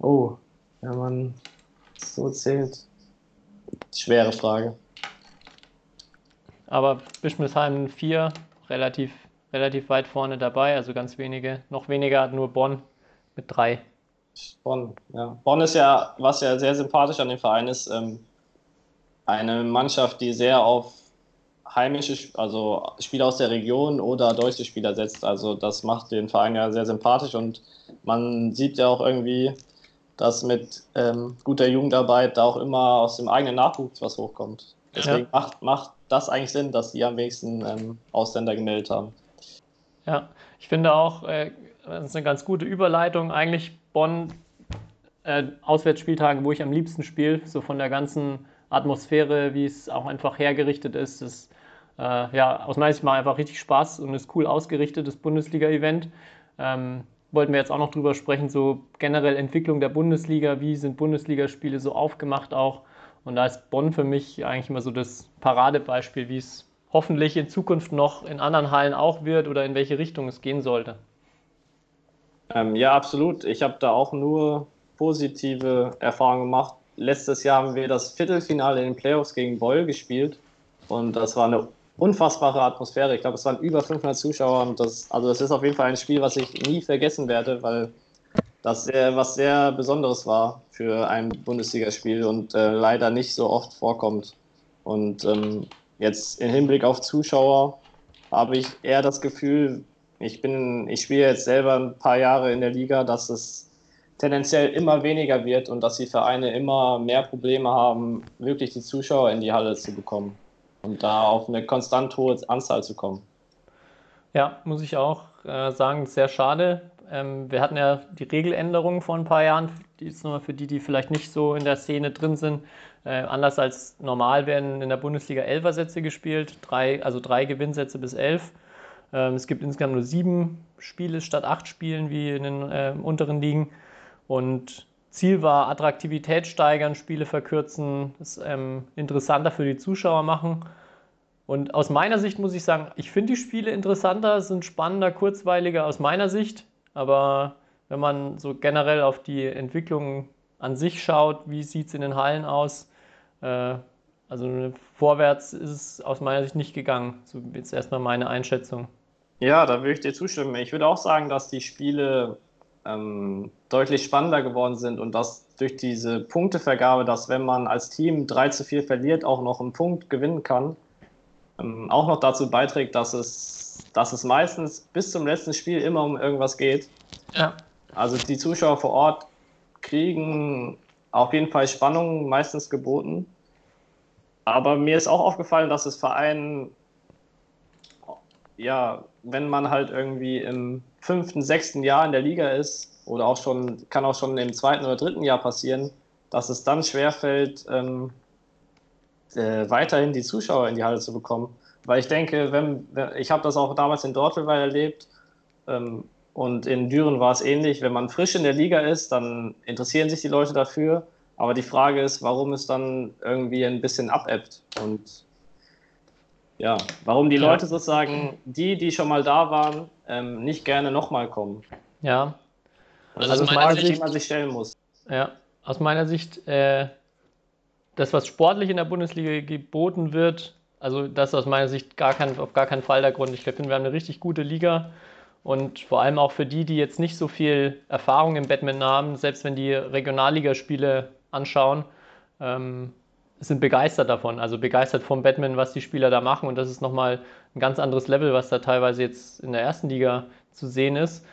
E: Oh, wenn man so zählt. Schwere Frage.
D: Aber Bischmisheim 4, relativ, relativ weit vorne dabei, also ganz wenige. Noch weniger hat nur Bonn mit drei.
E: Bonn, ja. Bonn ist ja, was ja sehr sympathisch an dem Verein ist, ähm, eine Mannschaft, die sehr auf heimische, also Spieler aus der Region oder deutsche Spieler setzt. Also das macht den Verein ja sehr sympathisch und man sieht ja auch irgendwie, dass mit ähm, guter Jugendarbeit da auch immer aus dem eigenen Nachwuchs was hochkommt. Deswegen macht, macht das eigentlich Sinn, dass die am wenigsten ähm, Ausländer gemeldet haben.
D: Ja, ich finde auch, äh, das ist eine ganz gute Überleitung. Eigentlich Bonn, äh, Auswärtsspieltage, wo ich am liebsten spiele, so von der ganzen Atmosphäre, wie es auch einfach hergerichtet ist. Das, äh, ja, aus meiner Sicht macht einfach richtig Spaß und ist cool ausgerichtetes Bundesliga-Event. Ähm, wollten wir jetzt auch noch drüber sprechen, so generell Entwicklung der Bundesliga, wie sind Bundesligaspiele so aufgemacht auch. Und da ist Bonn für mich eigentlich immer so das Paradebeispiel, wie es hoffentlich in Zukunft noch in anderen Hallen auch wird oder in welche Richtung es gehen sollte.
E: Ähm, ja, absolut. Ich habe da auch nur positive Erfahrungen gemacht. Letztes Jahr haben wir das Viertelfinale in den Playoffs gegen Boll gespielt und das war eine unfassbare Atmosphäre. Ich glaube, es waren über 500 Zuschauer und das, also das ist auf jeden Fall ein Spiel, was ich nie vergessen werde, weil das sehr, was sehr Besonderes war für ein Bundesligaspiel und äh, leider nicht so oft vorkommt. Und ähm, jetzt im Hinblick auf Zuschauer habe ich eher das Gefühl, ich bin, ich spiele jetzt selber ein paar Jahre in der Liga, dass es tendenziell immer weniger wird und dass die Vereine immer mehr Probleme haben, wirklich die Zuschauer in die Halle zu bekommen und da auf eine konstant hohe Anzahl zu kommen.
D: Ja, muss ich auch äh, sagen, sehr schade. Ähm, wir hatten ja die Regeländerung vor ein paar Jahren, die ist nochmal für die, die vielleicht nicht so in der Szene drin sind. Äh, anders als normal werden in der Bundesliga Elfersätze gespielt, drei, also drei Gewinnsätze bis elf. Ähm, es gibt insgesamt nur sieben Spiele statt acht Spielen wie in den äh, unteren Ligen. Und Ziel war Attraktivität steigern, Spiele verkürzen, es ähm, interessanter für die Zuschauer machen. Und aus meiner Sicht muss ich sagen, ich finde die Spiele interessanter, sind spannender, kurzweiliger aus meiner Sicht. Aber wenn man so generell auf die Entwicklung an sich schaut, wie sieht es in den Hallen aus? Äh, also vorwärts ist es aus meiner Sicht nicht gegangen. So jetzt erstmal meine Einschätzung.
E: Ja, da würde ich dir zustimmen. Ich würde auch sagen, dass die Spiele ähm, deutlich spannender geworden sind und dass durch diese Punktevergabe, dass wenn man als Team 3 zu 4 verliert, auch noch einen Punkt gewinnen kann, ähm, auch noch dazu beiträgt, dass es, dass es meistens bis zum letzten Spiel immer um irgendwas geht.
D: Ja.
E: Also die Zuschauer vor Ort kriegen auf jeden Fall Spannung meistens geboten. Aber mir ist auch aufgefallen, dass es Vereinen, ja, wenn man halt irgendwie im fünften, sechsten Jahr in der Liga ist oder auch schon, kann auch schon im zweiten oder dritten Jahr passieren, dass es dann schwerfällt, ähm, äh, weiterhin die Zuschauer in die Halle zu bekommen. Weil ich denke, wenn, ich habe das auch damals in Dortmund erlebt ähm, und in Düren war es ähnlich. Wenn man frisch in der Liga ist, dann interessieren sich die Leute dafür. Aber die Frage ist, warum es dann irgendwie ein bisschen abebbt und ja, warum die
D: Ja.
E: Leute sozusagen, die, die schon mal da waren, ähm, nicht gerne nochmal kommen.
D: Ja,
E: Das
D: Also
E: ist
D: aus
E: eine
D: meiner
E: Frage, die
D: Sicht-
E: man sich stellen muss.
D: Ja, aus meiner Sicht, äh, das, was sportlich in der Bundesliga geboten wird, also das ist aus meiner Sicht gar kein, auf gar keinen Fall der Grund. Ich finde, wir haben eine richtig gute Liga und vor allem auch für die, die jetzt nicht so viel Erfahrung im Badminton haben, selbst wenn die Regionalligaspiele anschauen, ähm, sind begeistert davon, also begeistert vom Badminton, was die Spieler da machen und das ist nochmal ein ganz anderes Level, was da teilweise jetzt in der ersten Liga zu sehen ist.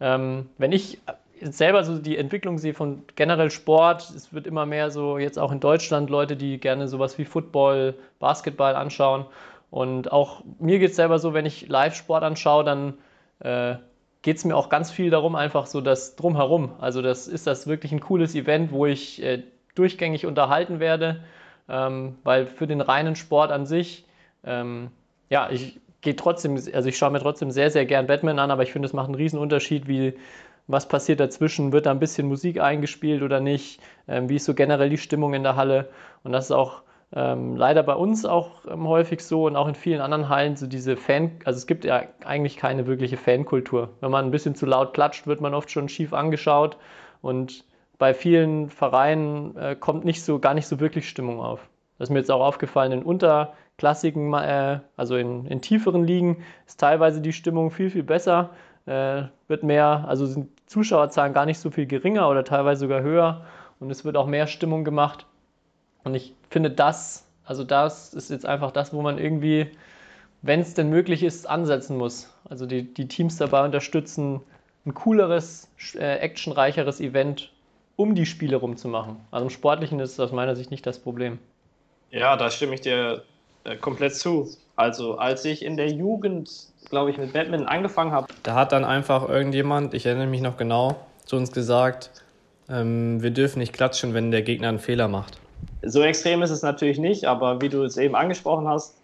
D: Ähm, wenn ich selber so die Entwicklung sehe von generell Sport, es wird immer mehr so jetzt auch in Deutschland Leute, die gerne sowas wie Football, Basketball anschauen. Und auch mir geht es selber so, wenn ich Live-Sport anschaue, dann äh, geht es mir auch ganz viel darum, einfach so das Drumherum. Also das ist das wirklich ein cooles Event, wo ich äh, durchgängig unterhalten werde. Ähm, weil für den reinen Sport an sich, ähm, ja, ich gehe trotzdem, also ich schaue mir trotzdem sehr, sehr gern Batman an, aber ich finde, es macht einen riesen Unterschied, wie was passiert dazwischen, wird da ein bisschen Musik eingespielt oder nicht, ähm, wie ist so generell die Stimmung in der Halle? Und das ist auch ähm, leider bei uns auch ähm, häufig so und auch in vielen anderen Hallen so diese Fan, also es gibt ja eigentlich keine wirkliche Fankultur. Wenn man ein bisschen zu laut klatscht, wird man oft schon schief angeschaut und bei vielen Vereinen äh, kommt nicht so, gar nicht so wirklich Stimmung auf. Das ist mir jetzt auch aufgefallen in unterklassigen, äh, also in, in tieferen Ligen ist teilweise die Stimmung viel, viel besser. Äh, wird mehr, also sind Zuschauerzahlen gar nicht so viel geringer oder teilweise sogar höher und es wird auch mehr Stimmung gemacht. Und ich finde das, also das ist jetzt einfach das, wo man irgendwie, wenn es denn möglich ist, ansetzen muss. Also die, die Teams dabei unterstützen, ein cooleres, äh, actionreicheres Event um die Spiele rumzumachen. Also im Sportlichen ist es aus meiner Sicht nicht das Problem.
E: Ja, da stimme ich dir äh, komplett zu. Also als ich in der Jugend, glaube ich, mit Badminton angefangen habe.
G: Da hat dann einfach irgendjemand, ich erinnere mich noch genau, zu uns gesagt, ähm, wir dürfen nicht klatschen, wenn der Gegner einen Fehler macht.
E: So extrem ist es natürlich nicht, aber wie du es eben angesprochen hast,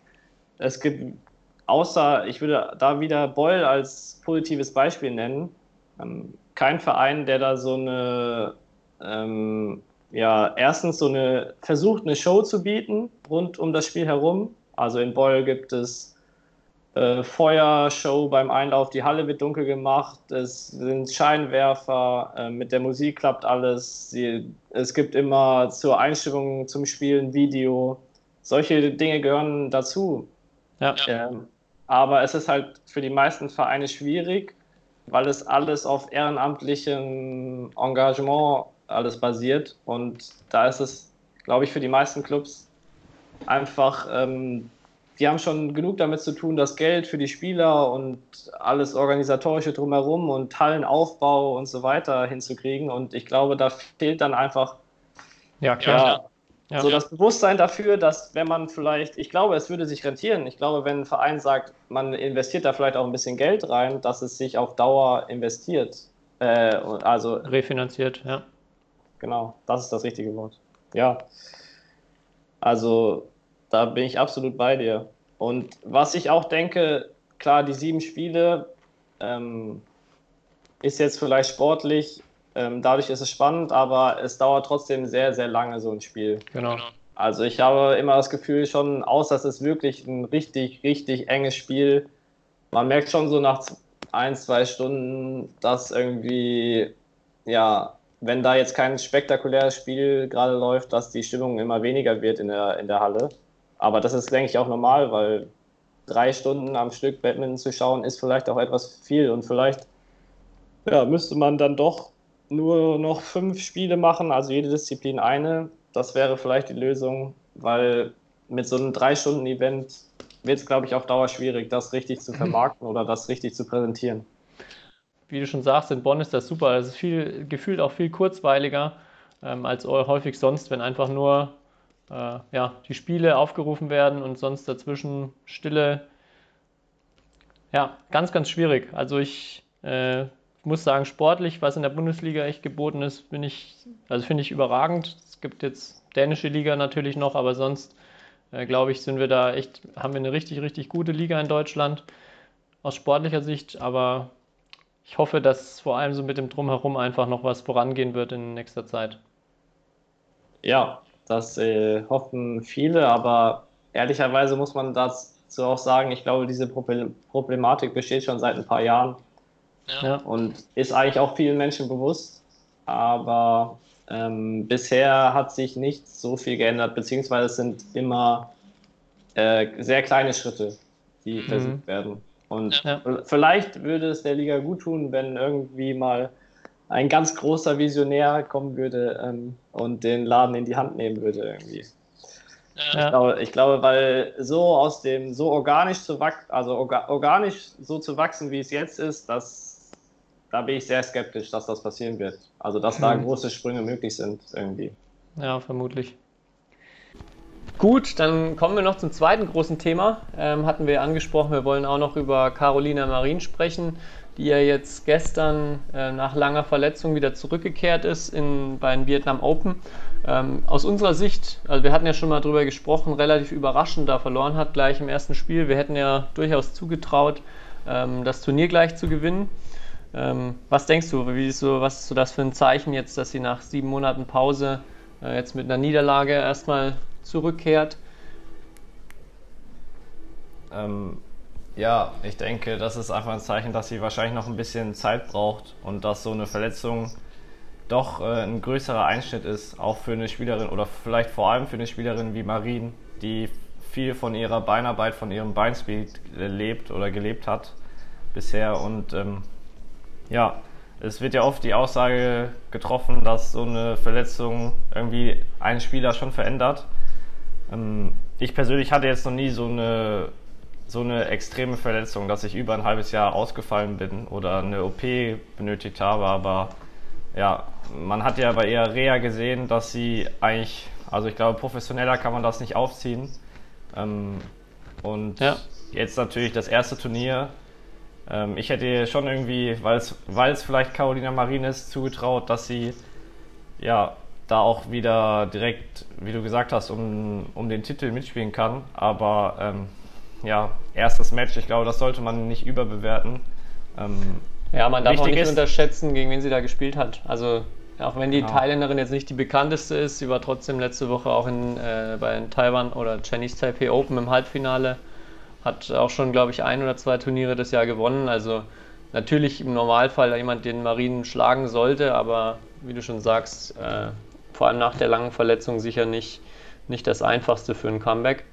E: es gibt außer, ich würde da wieder Boyle als positives Beispiel nennen, ähm, kein Verein, der da so eine ähm, ja, erstens so eine, versucht eine Show zu bieten rund um das Spiel herum. Also in Beul gibt es äh, Feuershow beim Einlauf, die Halle wird dunkel gemacht, es sind Scheinwerfer, äh, mit der Musik klappt alles, Sie, es gibt immer zur Einstimmung zum Spiel ein Video. Solche Dinge gehören dazu. Ja. Ähm, aber es ist halt für die meisten Vereine schwierig, weil es alles auf ehrenamtlichem Engagement alles basiert. Und da ist es, glaube ich, für die meisten Clubs einfach, ähm, die haben schon genug damit zu tun, das Geld für die Spieler und alles organisatorische drumherum und Hallenaufbau und so weiter hinzukriegen. Und ich glaube, da fehlt dann einfach
D: ja, klar.
E: Ja, so das Bewusstsein dafür, dass wenn man vielleicht, ich glaube, es würde sich rentieren. Ich glaube, wenn ein Verein sagt, man investiert da vielleicht auch ein bisschen Geld rein, dass es sich auf Dauer investiert. Äh, also
D: refinanziert, ja
E: genau, das ist das richtige Wort. Ja, also da bin ich absolut bei dir. Und was ich auch denke, klar, die sieben Spiele ähm, ist jetzt vielleicht sportlich, ähm, dadurch ist es spannend, aber es dauert trotzdem sehr, sehr lange so ein Spiel.
D: Genau.
E: Also ich habe immer das Gefühl schon, außer es ist wirklich ein richtig, richtig enges Spiel. Man merkt schon so nach ein, zwei Stunden, dass irgendwie, ja, wenn da jetzt kein spektakuläres Spiel gerade läuft, dass die Stimmung immer weniger wird in der, in der Halle. Aber das ist, denke ich, auch normal, weil drei Stunden am Stück Badminton zu schauen, ist vielleicht auch etwas viel. Und vielleicht ja, müsste man dann doch nur noch fünf Spiele machen, also jede Disziplin eine. Das wäre vielleicht die Lösung, weil mit so einem Drei-Stunden-Event wird es, glaube ich, auf Dauer schwierig, das richtig zu vermarkten oder das richtig zu präsentieren
D: wie du schon sagst, in Bonn ist das super. Es ist viel, gefühlt auch viel kurzweiliger ähm, als häufig sonst, wenn einfach nur äh, ja, die Spiele aufgerufen werden und sonst dazwischen Stille. Ja, ganz, ganz schwierig. Also ich äh, muss sagen, sportlich, was in der Bundesliga echt geboten ist, bin ich, also finde ich überragend. Es gibt jetzt dänische Liga natürlich noch, aber sonst äh, glaube ich, sind wir da echt, haben wir eine richtig, richtig gute Liga in Deutschland aus sportlicher Sicht, aber ich hoffe, dass vor allem so mit dem Drumherum einfach noch was vorangehen wird in nächster Zeit.
E: Ja, das äh, hoffen viele, aber ehrlicherweise muss man dazu auch sagen, ich glaube, diese Problematik besteht schon seit ein paar Jahren ja. und ist eigentlich auch vielen Menschen bewusst, aber ähm, bisher hat sich nicht so viel geändert, beziehungsweise es sind immer äh, sehr kleine Schritte, die mhm. versucht werden. Und ja. vielleicht würde es der Liga gut tun, wenn irgendwie mal ein ganz großer Visionär kommen würde ähm, und den Laden in die Hand nehmen würde irgendwie. Ja. Ich, glaube, ich glaube, weil so aus dem, so organisch zu wachsen, also orga, organisch so zu wachsen, wie es jetzt ist, das, da bin ich sehr skeptisch, dass das passieren wird. Also, dass da mhm. große Sprünge möglich sind irgendwie.
D: Ja, vermutlich. Gut, dann kommen wir noch zum zweiten großen Thema. Ähm, hatten wir angesprochen, wir wollen auch noch über Carolina Marin sprechen. die ja jetzt gestern äh, nach langer Verletzung wieder zurückgekehrt ist in, bei den Vietnam Open. Ähm, aus unserer Sicht, also wir hatten ja schon mal drüber gesprochen, relativ überraschend da verloren hat gleich im ersten Spiel. Wir hätten ja durchaus zugetraut, ähm, das Turnier gleich zu gewinnen. Ähm, was denkst du, wie ist so, was ist so das für ein Zeichen jetzt, dass sie nach sieben Monaten Pause äh, jetzt mit einer Niederlage erstmal zurückkehrt?
E: Ähm, ja, ich denke, das ist einfach ein Zeichen, dass sie wahrscheinlich noch ein bisschen Zeit braucht und dass so eine Verletzung doch äh, ein größerer Einschnitt ist, auch für eine Spielerin oder vielleicht vor allem für eine Spielerin wie Marien, die viel von ihrer Beinarbeit, von ihrem Beinspeed lebt oder gelebt hat bisher. Und ähm, ja, es wird ja oft die Aussage getroffen, dass so eine Verletzung irgendwie einen Spieler schon verändert. Ähm, ich persönlich hatte jetzt noch nie so eine so eine extreme Verletzung, dass ich über ein halbes Jahr ausgefallen bin oder eine OP benötigt habe, aber ja, man hat ja bei ihrer Reha gesehen, dass sie eigentlich, also ich glaube, professioneller kann man das nicht aufziehen. Ähm, und ja. jetzt natürlich das erste Turnier. Ähm, ich hätte schon irgendwie, weil es vielleicht Carolina Marin ist, zugetraut, dass sie ja da auch wieder direkt, wie du gesagt hast, um, um den Titel mitspielen kann. Aber ähm, ja, erstes Match, ich glaube, das sollte man nicht überbewerten.
D: Ähm, ja, man darf auch nicht ist, unterschätzen, gegen wen sie da gespielt hat. Also auch wenn die genau. Thailänderin jetzt nicht die bekannteste ist, sie war trotzdem letzte Woche auch in, äh, bei Taiwan oder Chinese Taipei Open im Halbfinale. Hat auch schon, glaube ich, ein oder zwei Turniere das Jahr gewonnen. Also natürlich im Normalfall jemand, den Marinen schlagen sollte, aber wie du schon sagst, äh, vor allem nach der langen Verletzung sicher nicht, nicht das einfachste für ein Comeback.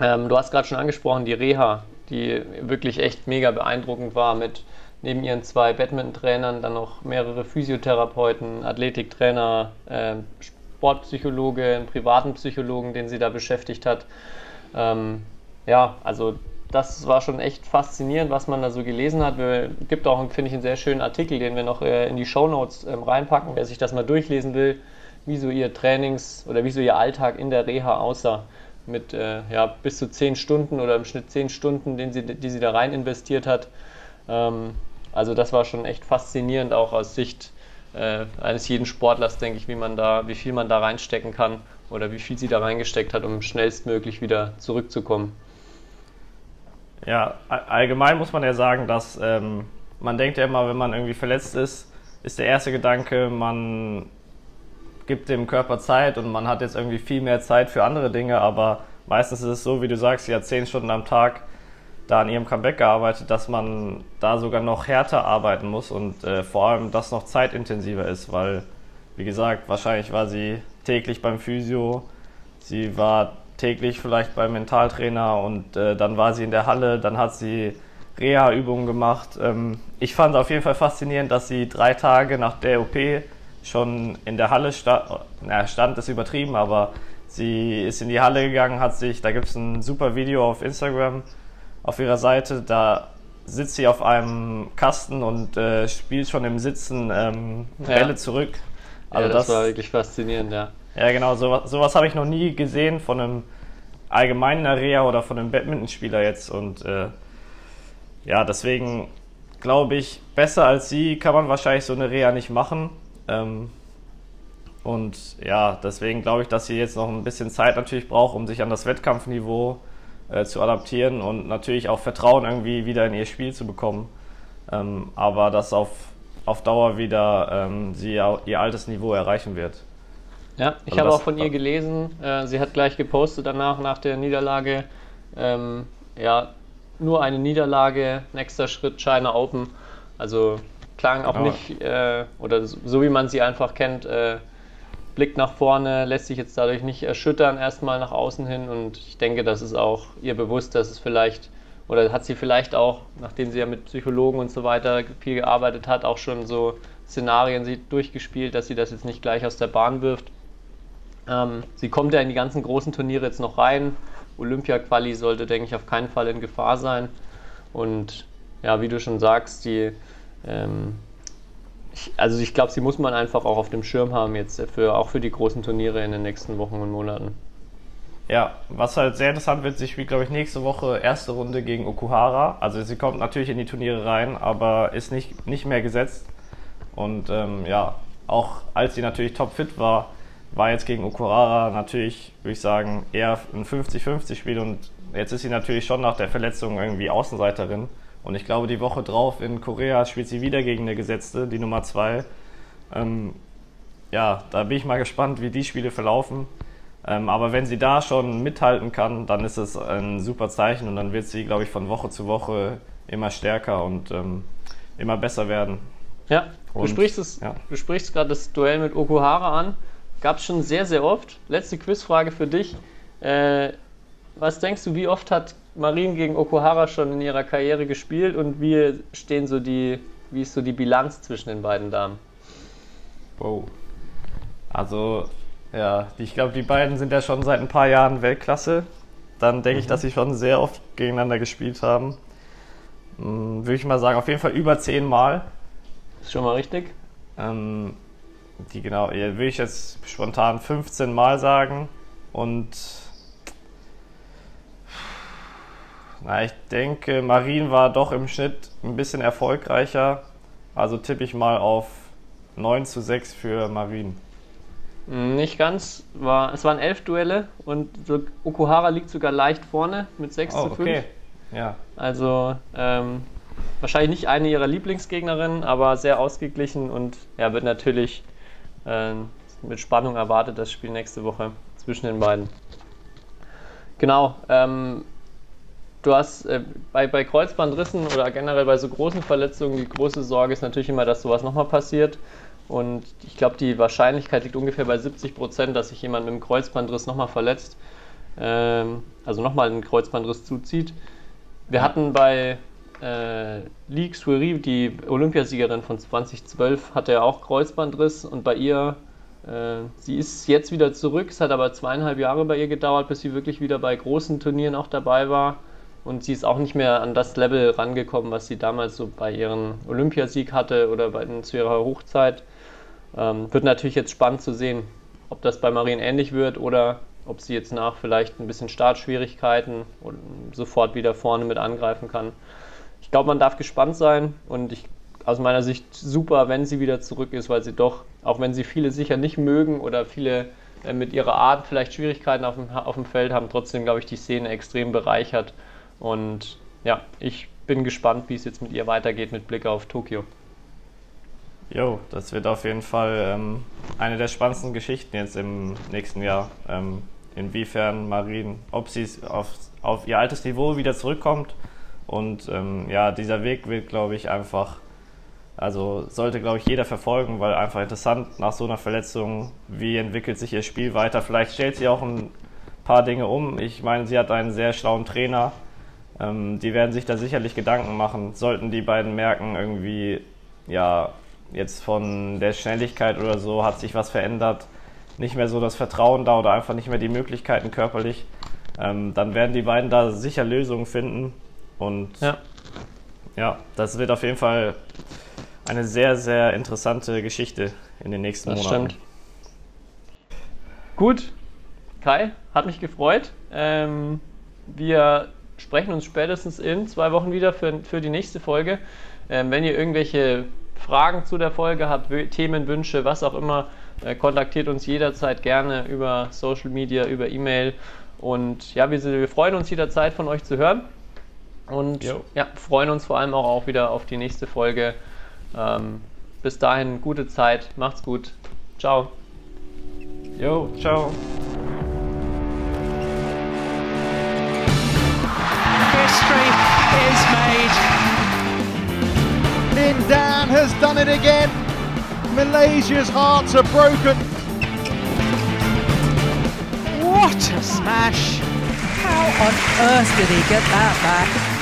D: Ähm, du hast gerade schon angesprochen, die Reha, die wirklich echt mega beeindruckend war mit neben ihren zwei Badminton-Trainern dann noch mehrere Physiotherapeuten, Athletiktrainer, äh, Sportpsychologe, einen privaten Psychologen, den sie da beschäftigt hat. Ähm, ja, also das war schon echt faszinierend, was man da so gelesen hat. Es gibt auch, finde ich, einen sehr schönen Artikel, den wir noch äh, in die Shownotes ähm, reinpacken, wer sich das mal durchlesen will, wie so ihr Trainings oder wie so ihr Alltag in der Reha aussah. Mit äh, ja, bis zu zehn Stunden oder im Schnitt zehn Stunden, den sie, die sie da rein investiert hat. Ähm, also das war schon echt faszinierend, auch aus Sicht äh, eines jeden Sportlers, denke ich, wie man da, wie viel man da reinstecken kann oder wie viel sie da reingesteckt hat, um schnellstmöglich wieder zurückzukommen.
E: Ja, allgemein muss man ja sagen, dass ähm, man denkt ja immer, wenn man irgendwie verletzt ist, ist der erste Gedanke, man gibt dem Körper Zeit und man hat jetzt irgendwie viel mehr Zeit für andere Dinge, aber meistens ist es so, wie du sagst, sie hat zehn Stunden am Tag da an ihrem Comeback gearbeitet, dass man da sogar noch härter arbeiten muss und äh, vor allem das noch zeitintensiver ist, weil, wie gesagt, wahrscheinlich war sie täglich beim Physio, sie war täglich vielleicht beim Mentaltrainer und äh, dann war sie in der Halle, dann hat sie Reha-Übungen gemacht. Ähm, ich fand auf jeden Fall faszinierend, dass sie drei Tage nach der OP schon in der Halle stand, na, stand ist übertrieben, aber sie ist in die Halle gegangen, hat sich, da gibt es ein super Video auf Instagram, auf ihrer Seite. Da sitzt sie auf einem Kasten und äh, spielt schon im Sitzen ähm, Bälle ja. zurück.
D: Also ja, das, das, war wirklich faszinierend, ja.
E: Ja, genau, sowas, sowas habe ich noch nie gesehen von einem allgemeinen Area oder von einem Badmintonspieler jetzt. Und äh, ja, deswegen glaube ich, besser als sie kann man wahrscheinlich so eine Reha nicht machen. Ähm, und ja, deswegen glaube ich, dass sie jetzt noch ein bisschen Zeit natürlich braucht, um sich an das Wettkampfniveau äh, zu adaptieren und natürlich auch Vertrauen irgendwie wieder in ihr Spiel zu bekommen. Ähm, aber dass auf, auf Dauer wieder ähm, sie ihr altes Niveau erreichen wird.
D: Ja, ich also habe auch von ihr gelesen, äh, sie hat gleich gepostet danach, nach der Niederlage, ähm, ja, nur eine Niederlage, nächster Schritt China Open. Also klang auch genau. nicht, äh, oder so wie man sie einfach kennt, äh, Blick nach vorne, lässt sich jetzt dadurch nicht erschüttern, erstmal nach außen hin. Und ich denke, das ist auch ihr bewusst, dass es vielleicht, oder hat sie vielleicht auch, nachdem sie ja mit Psychologen und so weiter viel gearbeitet hat, auch schon so Szenarien durchgespielt, dass sie das jetzt nicht gleich aus der Bahn wirft. Ähm, sie kommt ja in die ganzen großen Turniere jetzt noch rein. Olympia-Quali sollte, denke ich, auf keinen Fall in Gefahr sein. Und ja, wie du schon sagst, die ähm, ich, also ich glaube, sie muss man einfach auch auf dem Schirm haben jetzt für auch für die großen Turniere in den nächsten Wochen und Monaten.
E: Ja, was halt sehr interessant wird, sie spielt, glaube ich, nächste Woche erste Runde gegen Okuhara. Also sie kommt natürlich in die Turniere rein, aber ist nicht, nicht mehr gesetzt. Und ähm, ja, auch als sie natürlich topfit war, war jetzt gegen Okuhara natürlich, würde ich sagen, eher ein 50-50-Spiel. Und jetzt ist sie natürlich schon nach der Verletzung irgendwie Außenseiterin. Und ich glaube, die Woche drauf in Korea spielt sie wieder gegen eine Gesetzte, die Nummer 2. Ähm, ja, da bin ich mal gespannt, wie die Spiele verlaufen. Ähm, aber wenn sie da schon mithalten kann, dann ist es ein super Zeichen und dann wird sie, glaube ich, von Woche zu Woche immer stärker und ähm, immer besser werden.
D: Ja, und, du sprichst, es, ja. du sprichst gerade das Duell mit Okuhara an. Gab es schon sehr, sehr oft. Letzte Quizfrage für dich. Äh, was denkst du, wie oft hat Marin gegen Okuhara schon in ihrer Karriere gespielt und wie stehen so die, wie ist so die Bilanz zwischen den beiden Damen?
E: Wow. Also ja, ich glaube, die beiden sind ja schon seit ein paar Jahren Weltklasse. Dann denke mhm. ich, dass sie schon sehr oft gegeneinander gespielt haben. Hm, Würde ich mal sagen, auf jeden Fall über zehn Mal.
D: Ist schon mal richtig.
E: Ähm, die genau, ja, würde ich jetzt spontan 15 Mal sagen. Und na, ich denke, Marin war doch im Schnitt ein bisschen erfolgreicher. Also tippe ich mal auf 9 zu 6 für Marin.
D: Nicht ganz. War, es waren elf Duelle und Okuhara liegt sogar leicht vorne mit 6 oh, zu 5. Okay.
E: Ja.
D: Also ähm, wahrscheinlich nicht eine ihrer Lieblingsgegnerinnen, aber sehr ausgeglichen und ja, wird natürlich äh, mit Spannung erwartet, das Spiel nächste Woche zwischen den beiden. Genau. Ähm, du hast äh, bei, bei Kreuzbandrissen oder generell bei so großen Verletzungen die große Sorge ist natürlich immer, dass sowas nochmal passiert. Und ich glaube, die Wahrscheinlichkeit liegt ungefähr bei 70 Prozent, dass sich jemand mit einem Kreuzbandriss nochmal verletzt, ähm, also nochmal einen Kreuzbandriss zuzieht. Wir hatten bei äh, Li Xueri, die Olympiasiegerin von 2012, hatte ja auch Kreuzbandriss und bei ihr, äh, sie ist jetzt wieder zurück, es hat aber zweieinhalb Jahre bei ihr gedauert, bis sie wirklich wieder bei großen Turnieren auch dabei war. Und sie ist auch nicht mehr an das Level rangekommen, was sie damals so bei ihrem Olympiasieg hatte oder bei, zu ihrer Hochzeit. Ähm, wird natürlich jetzt spannend zu sehen, ob das bei Marien ähnlich wird oder ob sie jetzt nach vielleicht ein bisschen Startschwierigkeiten sofort wieder vorne mit angreifen kann. Ich glaube, man darf gespannt sein und ich, aus meiner Sicht super, wenn sie wieder zurück ist, weil sie doch, auch wenn sie viele sicher nicht mögen oder viele äh, mit ihrer Art vielleicht Schwierigkeiten auf dem, auf dem Feld haben, trotzdem, glaube ich, die Szene extrem bereichert. Und ja, ich bin gespannt, wie es jetzt mit ihr weitergeht mit Blick auf Tokio.
E: Jo, das wird auf jeden Fall ähm, eine der spannendsten Geschichten jetzt im nächsten Jahr. Ähm, inwiefern Marien, ob sie auf, auf ihr altes Niveau wieder zurückkommt. Und ähm, ja, dieser Weg wird, glaube ich, einfach, also sollte, glaube ich, jeder verfolgen, weil einfach interessant nach so einer Verletzung, wie entwickelt sich ihr Spiel weiter. Vielleicht stellt sie auch ein paar Dinge um. Ich meine, sie hat einen sehr schlauen Trainer. Ähm, die werden sich da sicherlich Gedanken machen. Sollten die beiden merken, irgendwie, ja, jetzt von der Schnelligkeit oder so hat sich was verändert, nicht mehr so das Vertrauen da oder einfach nicht mehr die Möglichkeiten körperlich, ähm, dann werden die beiden da sicher Lösungen finden. Und ja. ja, das wird auf jeden Fall eine sehr, sehr interessante Geschichte in den nächsten das Monaten. Stimmt.
D: Gut, Kai, hat mich gefreut. Ähm, wir sprechen uns spätestens in zwei Wochen wieder für, für die nächste Folge. Ähm, wenn ihr irgendwelche Fragen zu der Folge habt, Themenwünsche, was auch immer, äh, kontaktiert uns jederzeit gerne über Social Media, über E-Mail. Und ja, wir, wir, freuen uns jederzeit von euch zu hören. Und ja, freuen uns vor allem auch, auch wieder auf die nächste Folge. Ähm, bis dahin, gute Zeit, macht's gut. Ciao.
E: Jo, ciao.
A: History is made. Lin Dan has done it again. Malaysia's hearts are broken.
B: What a smash! How on earth did he get that back?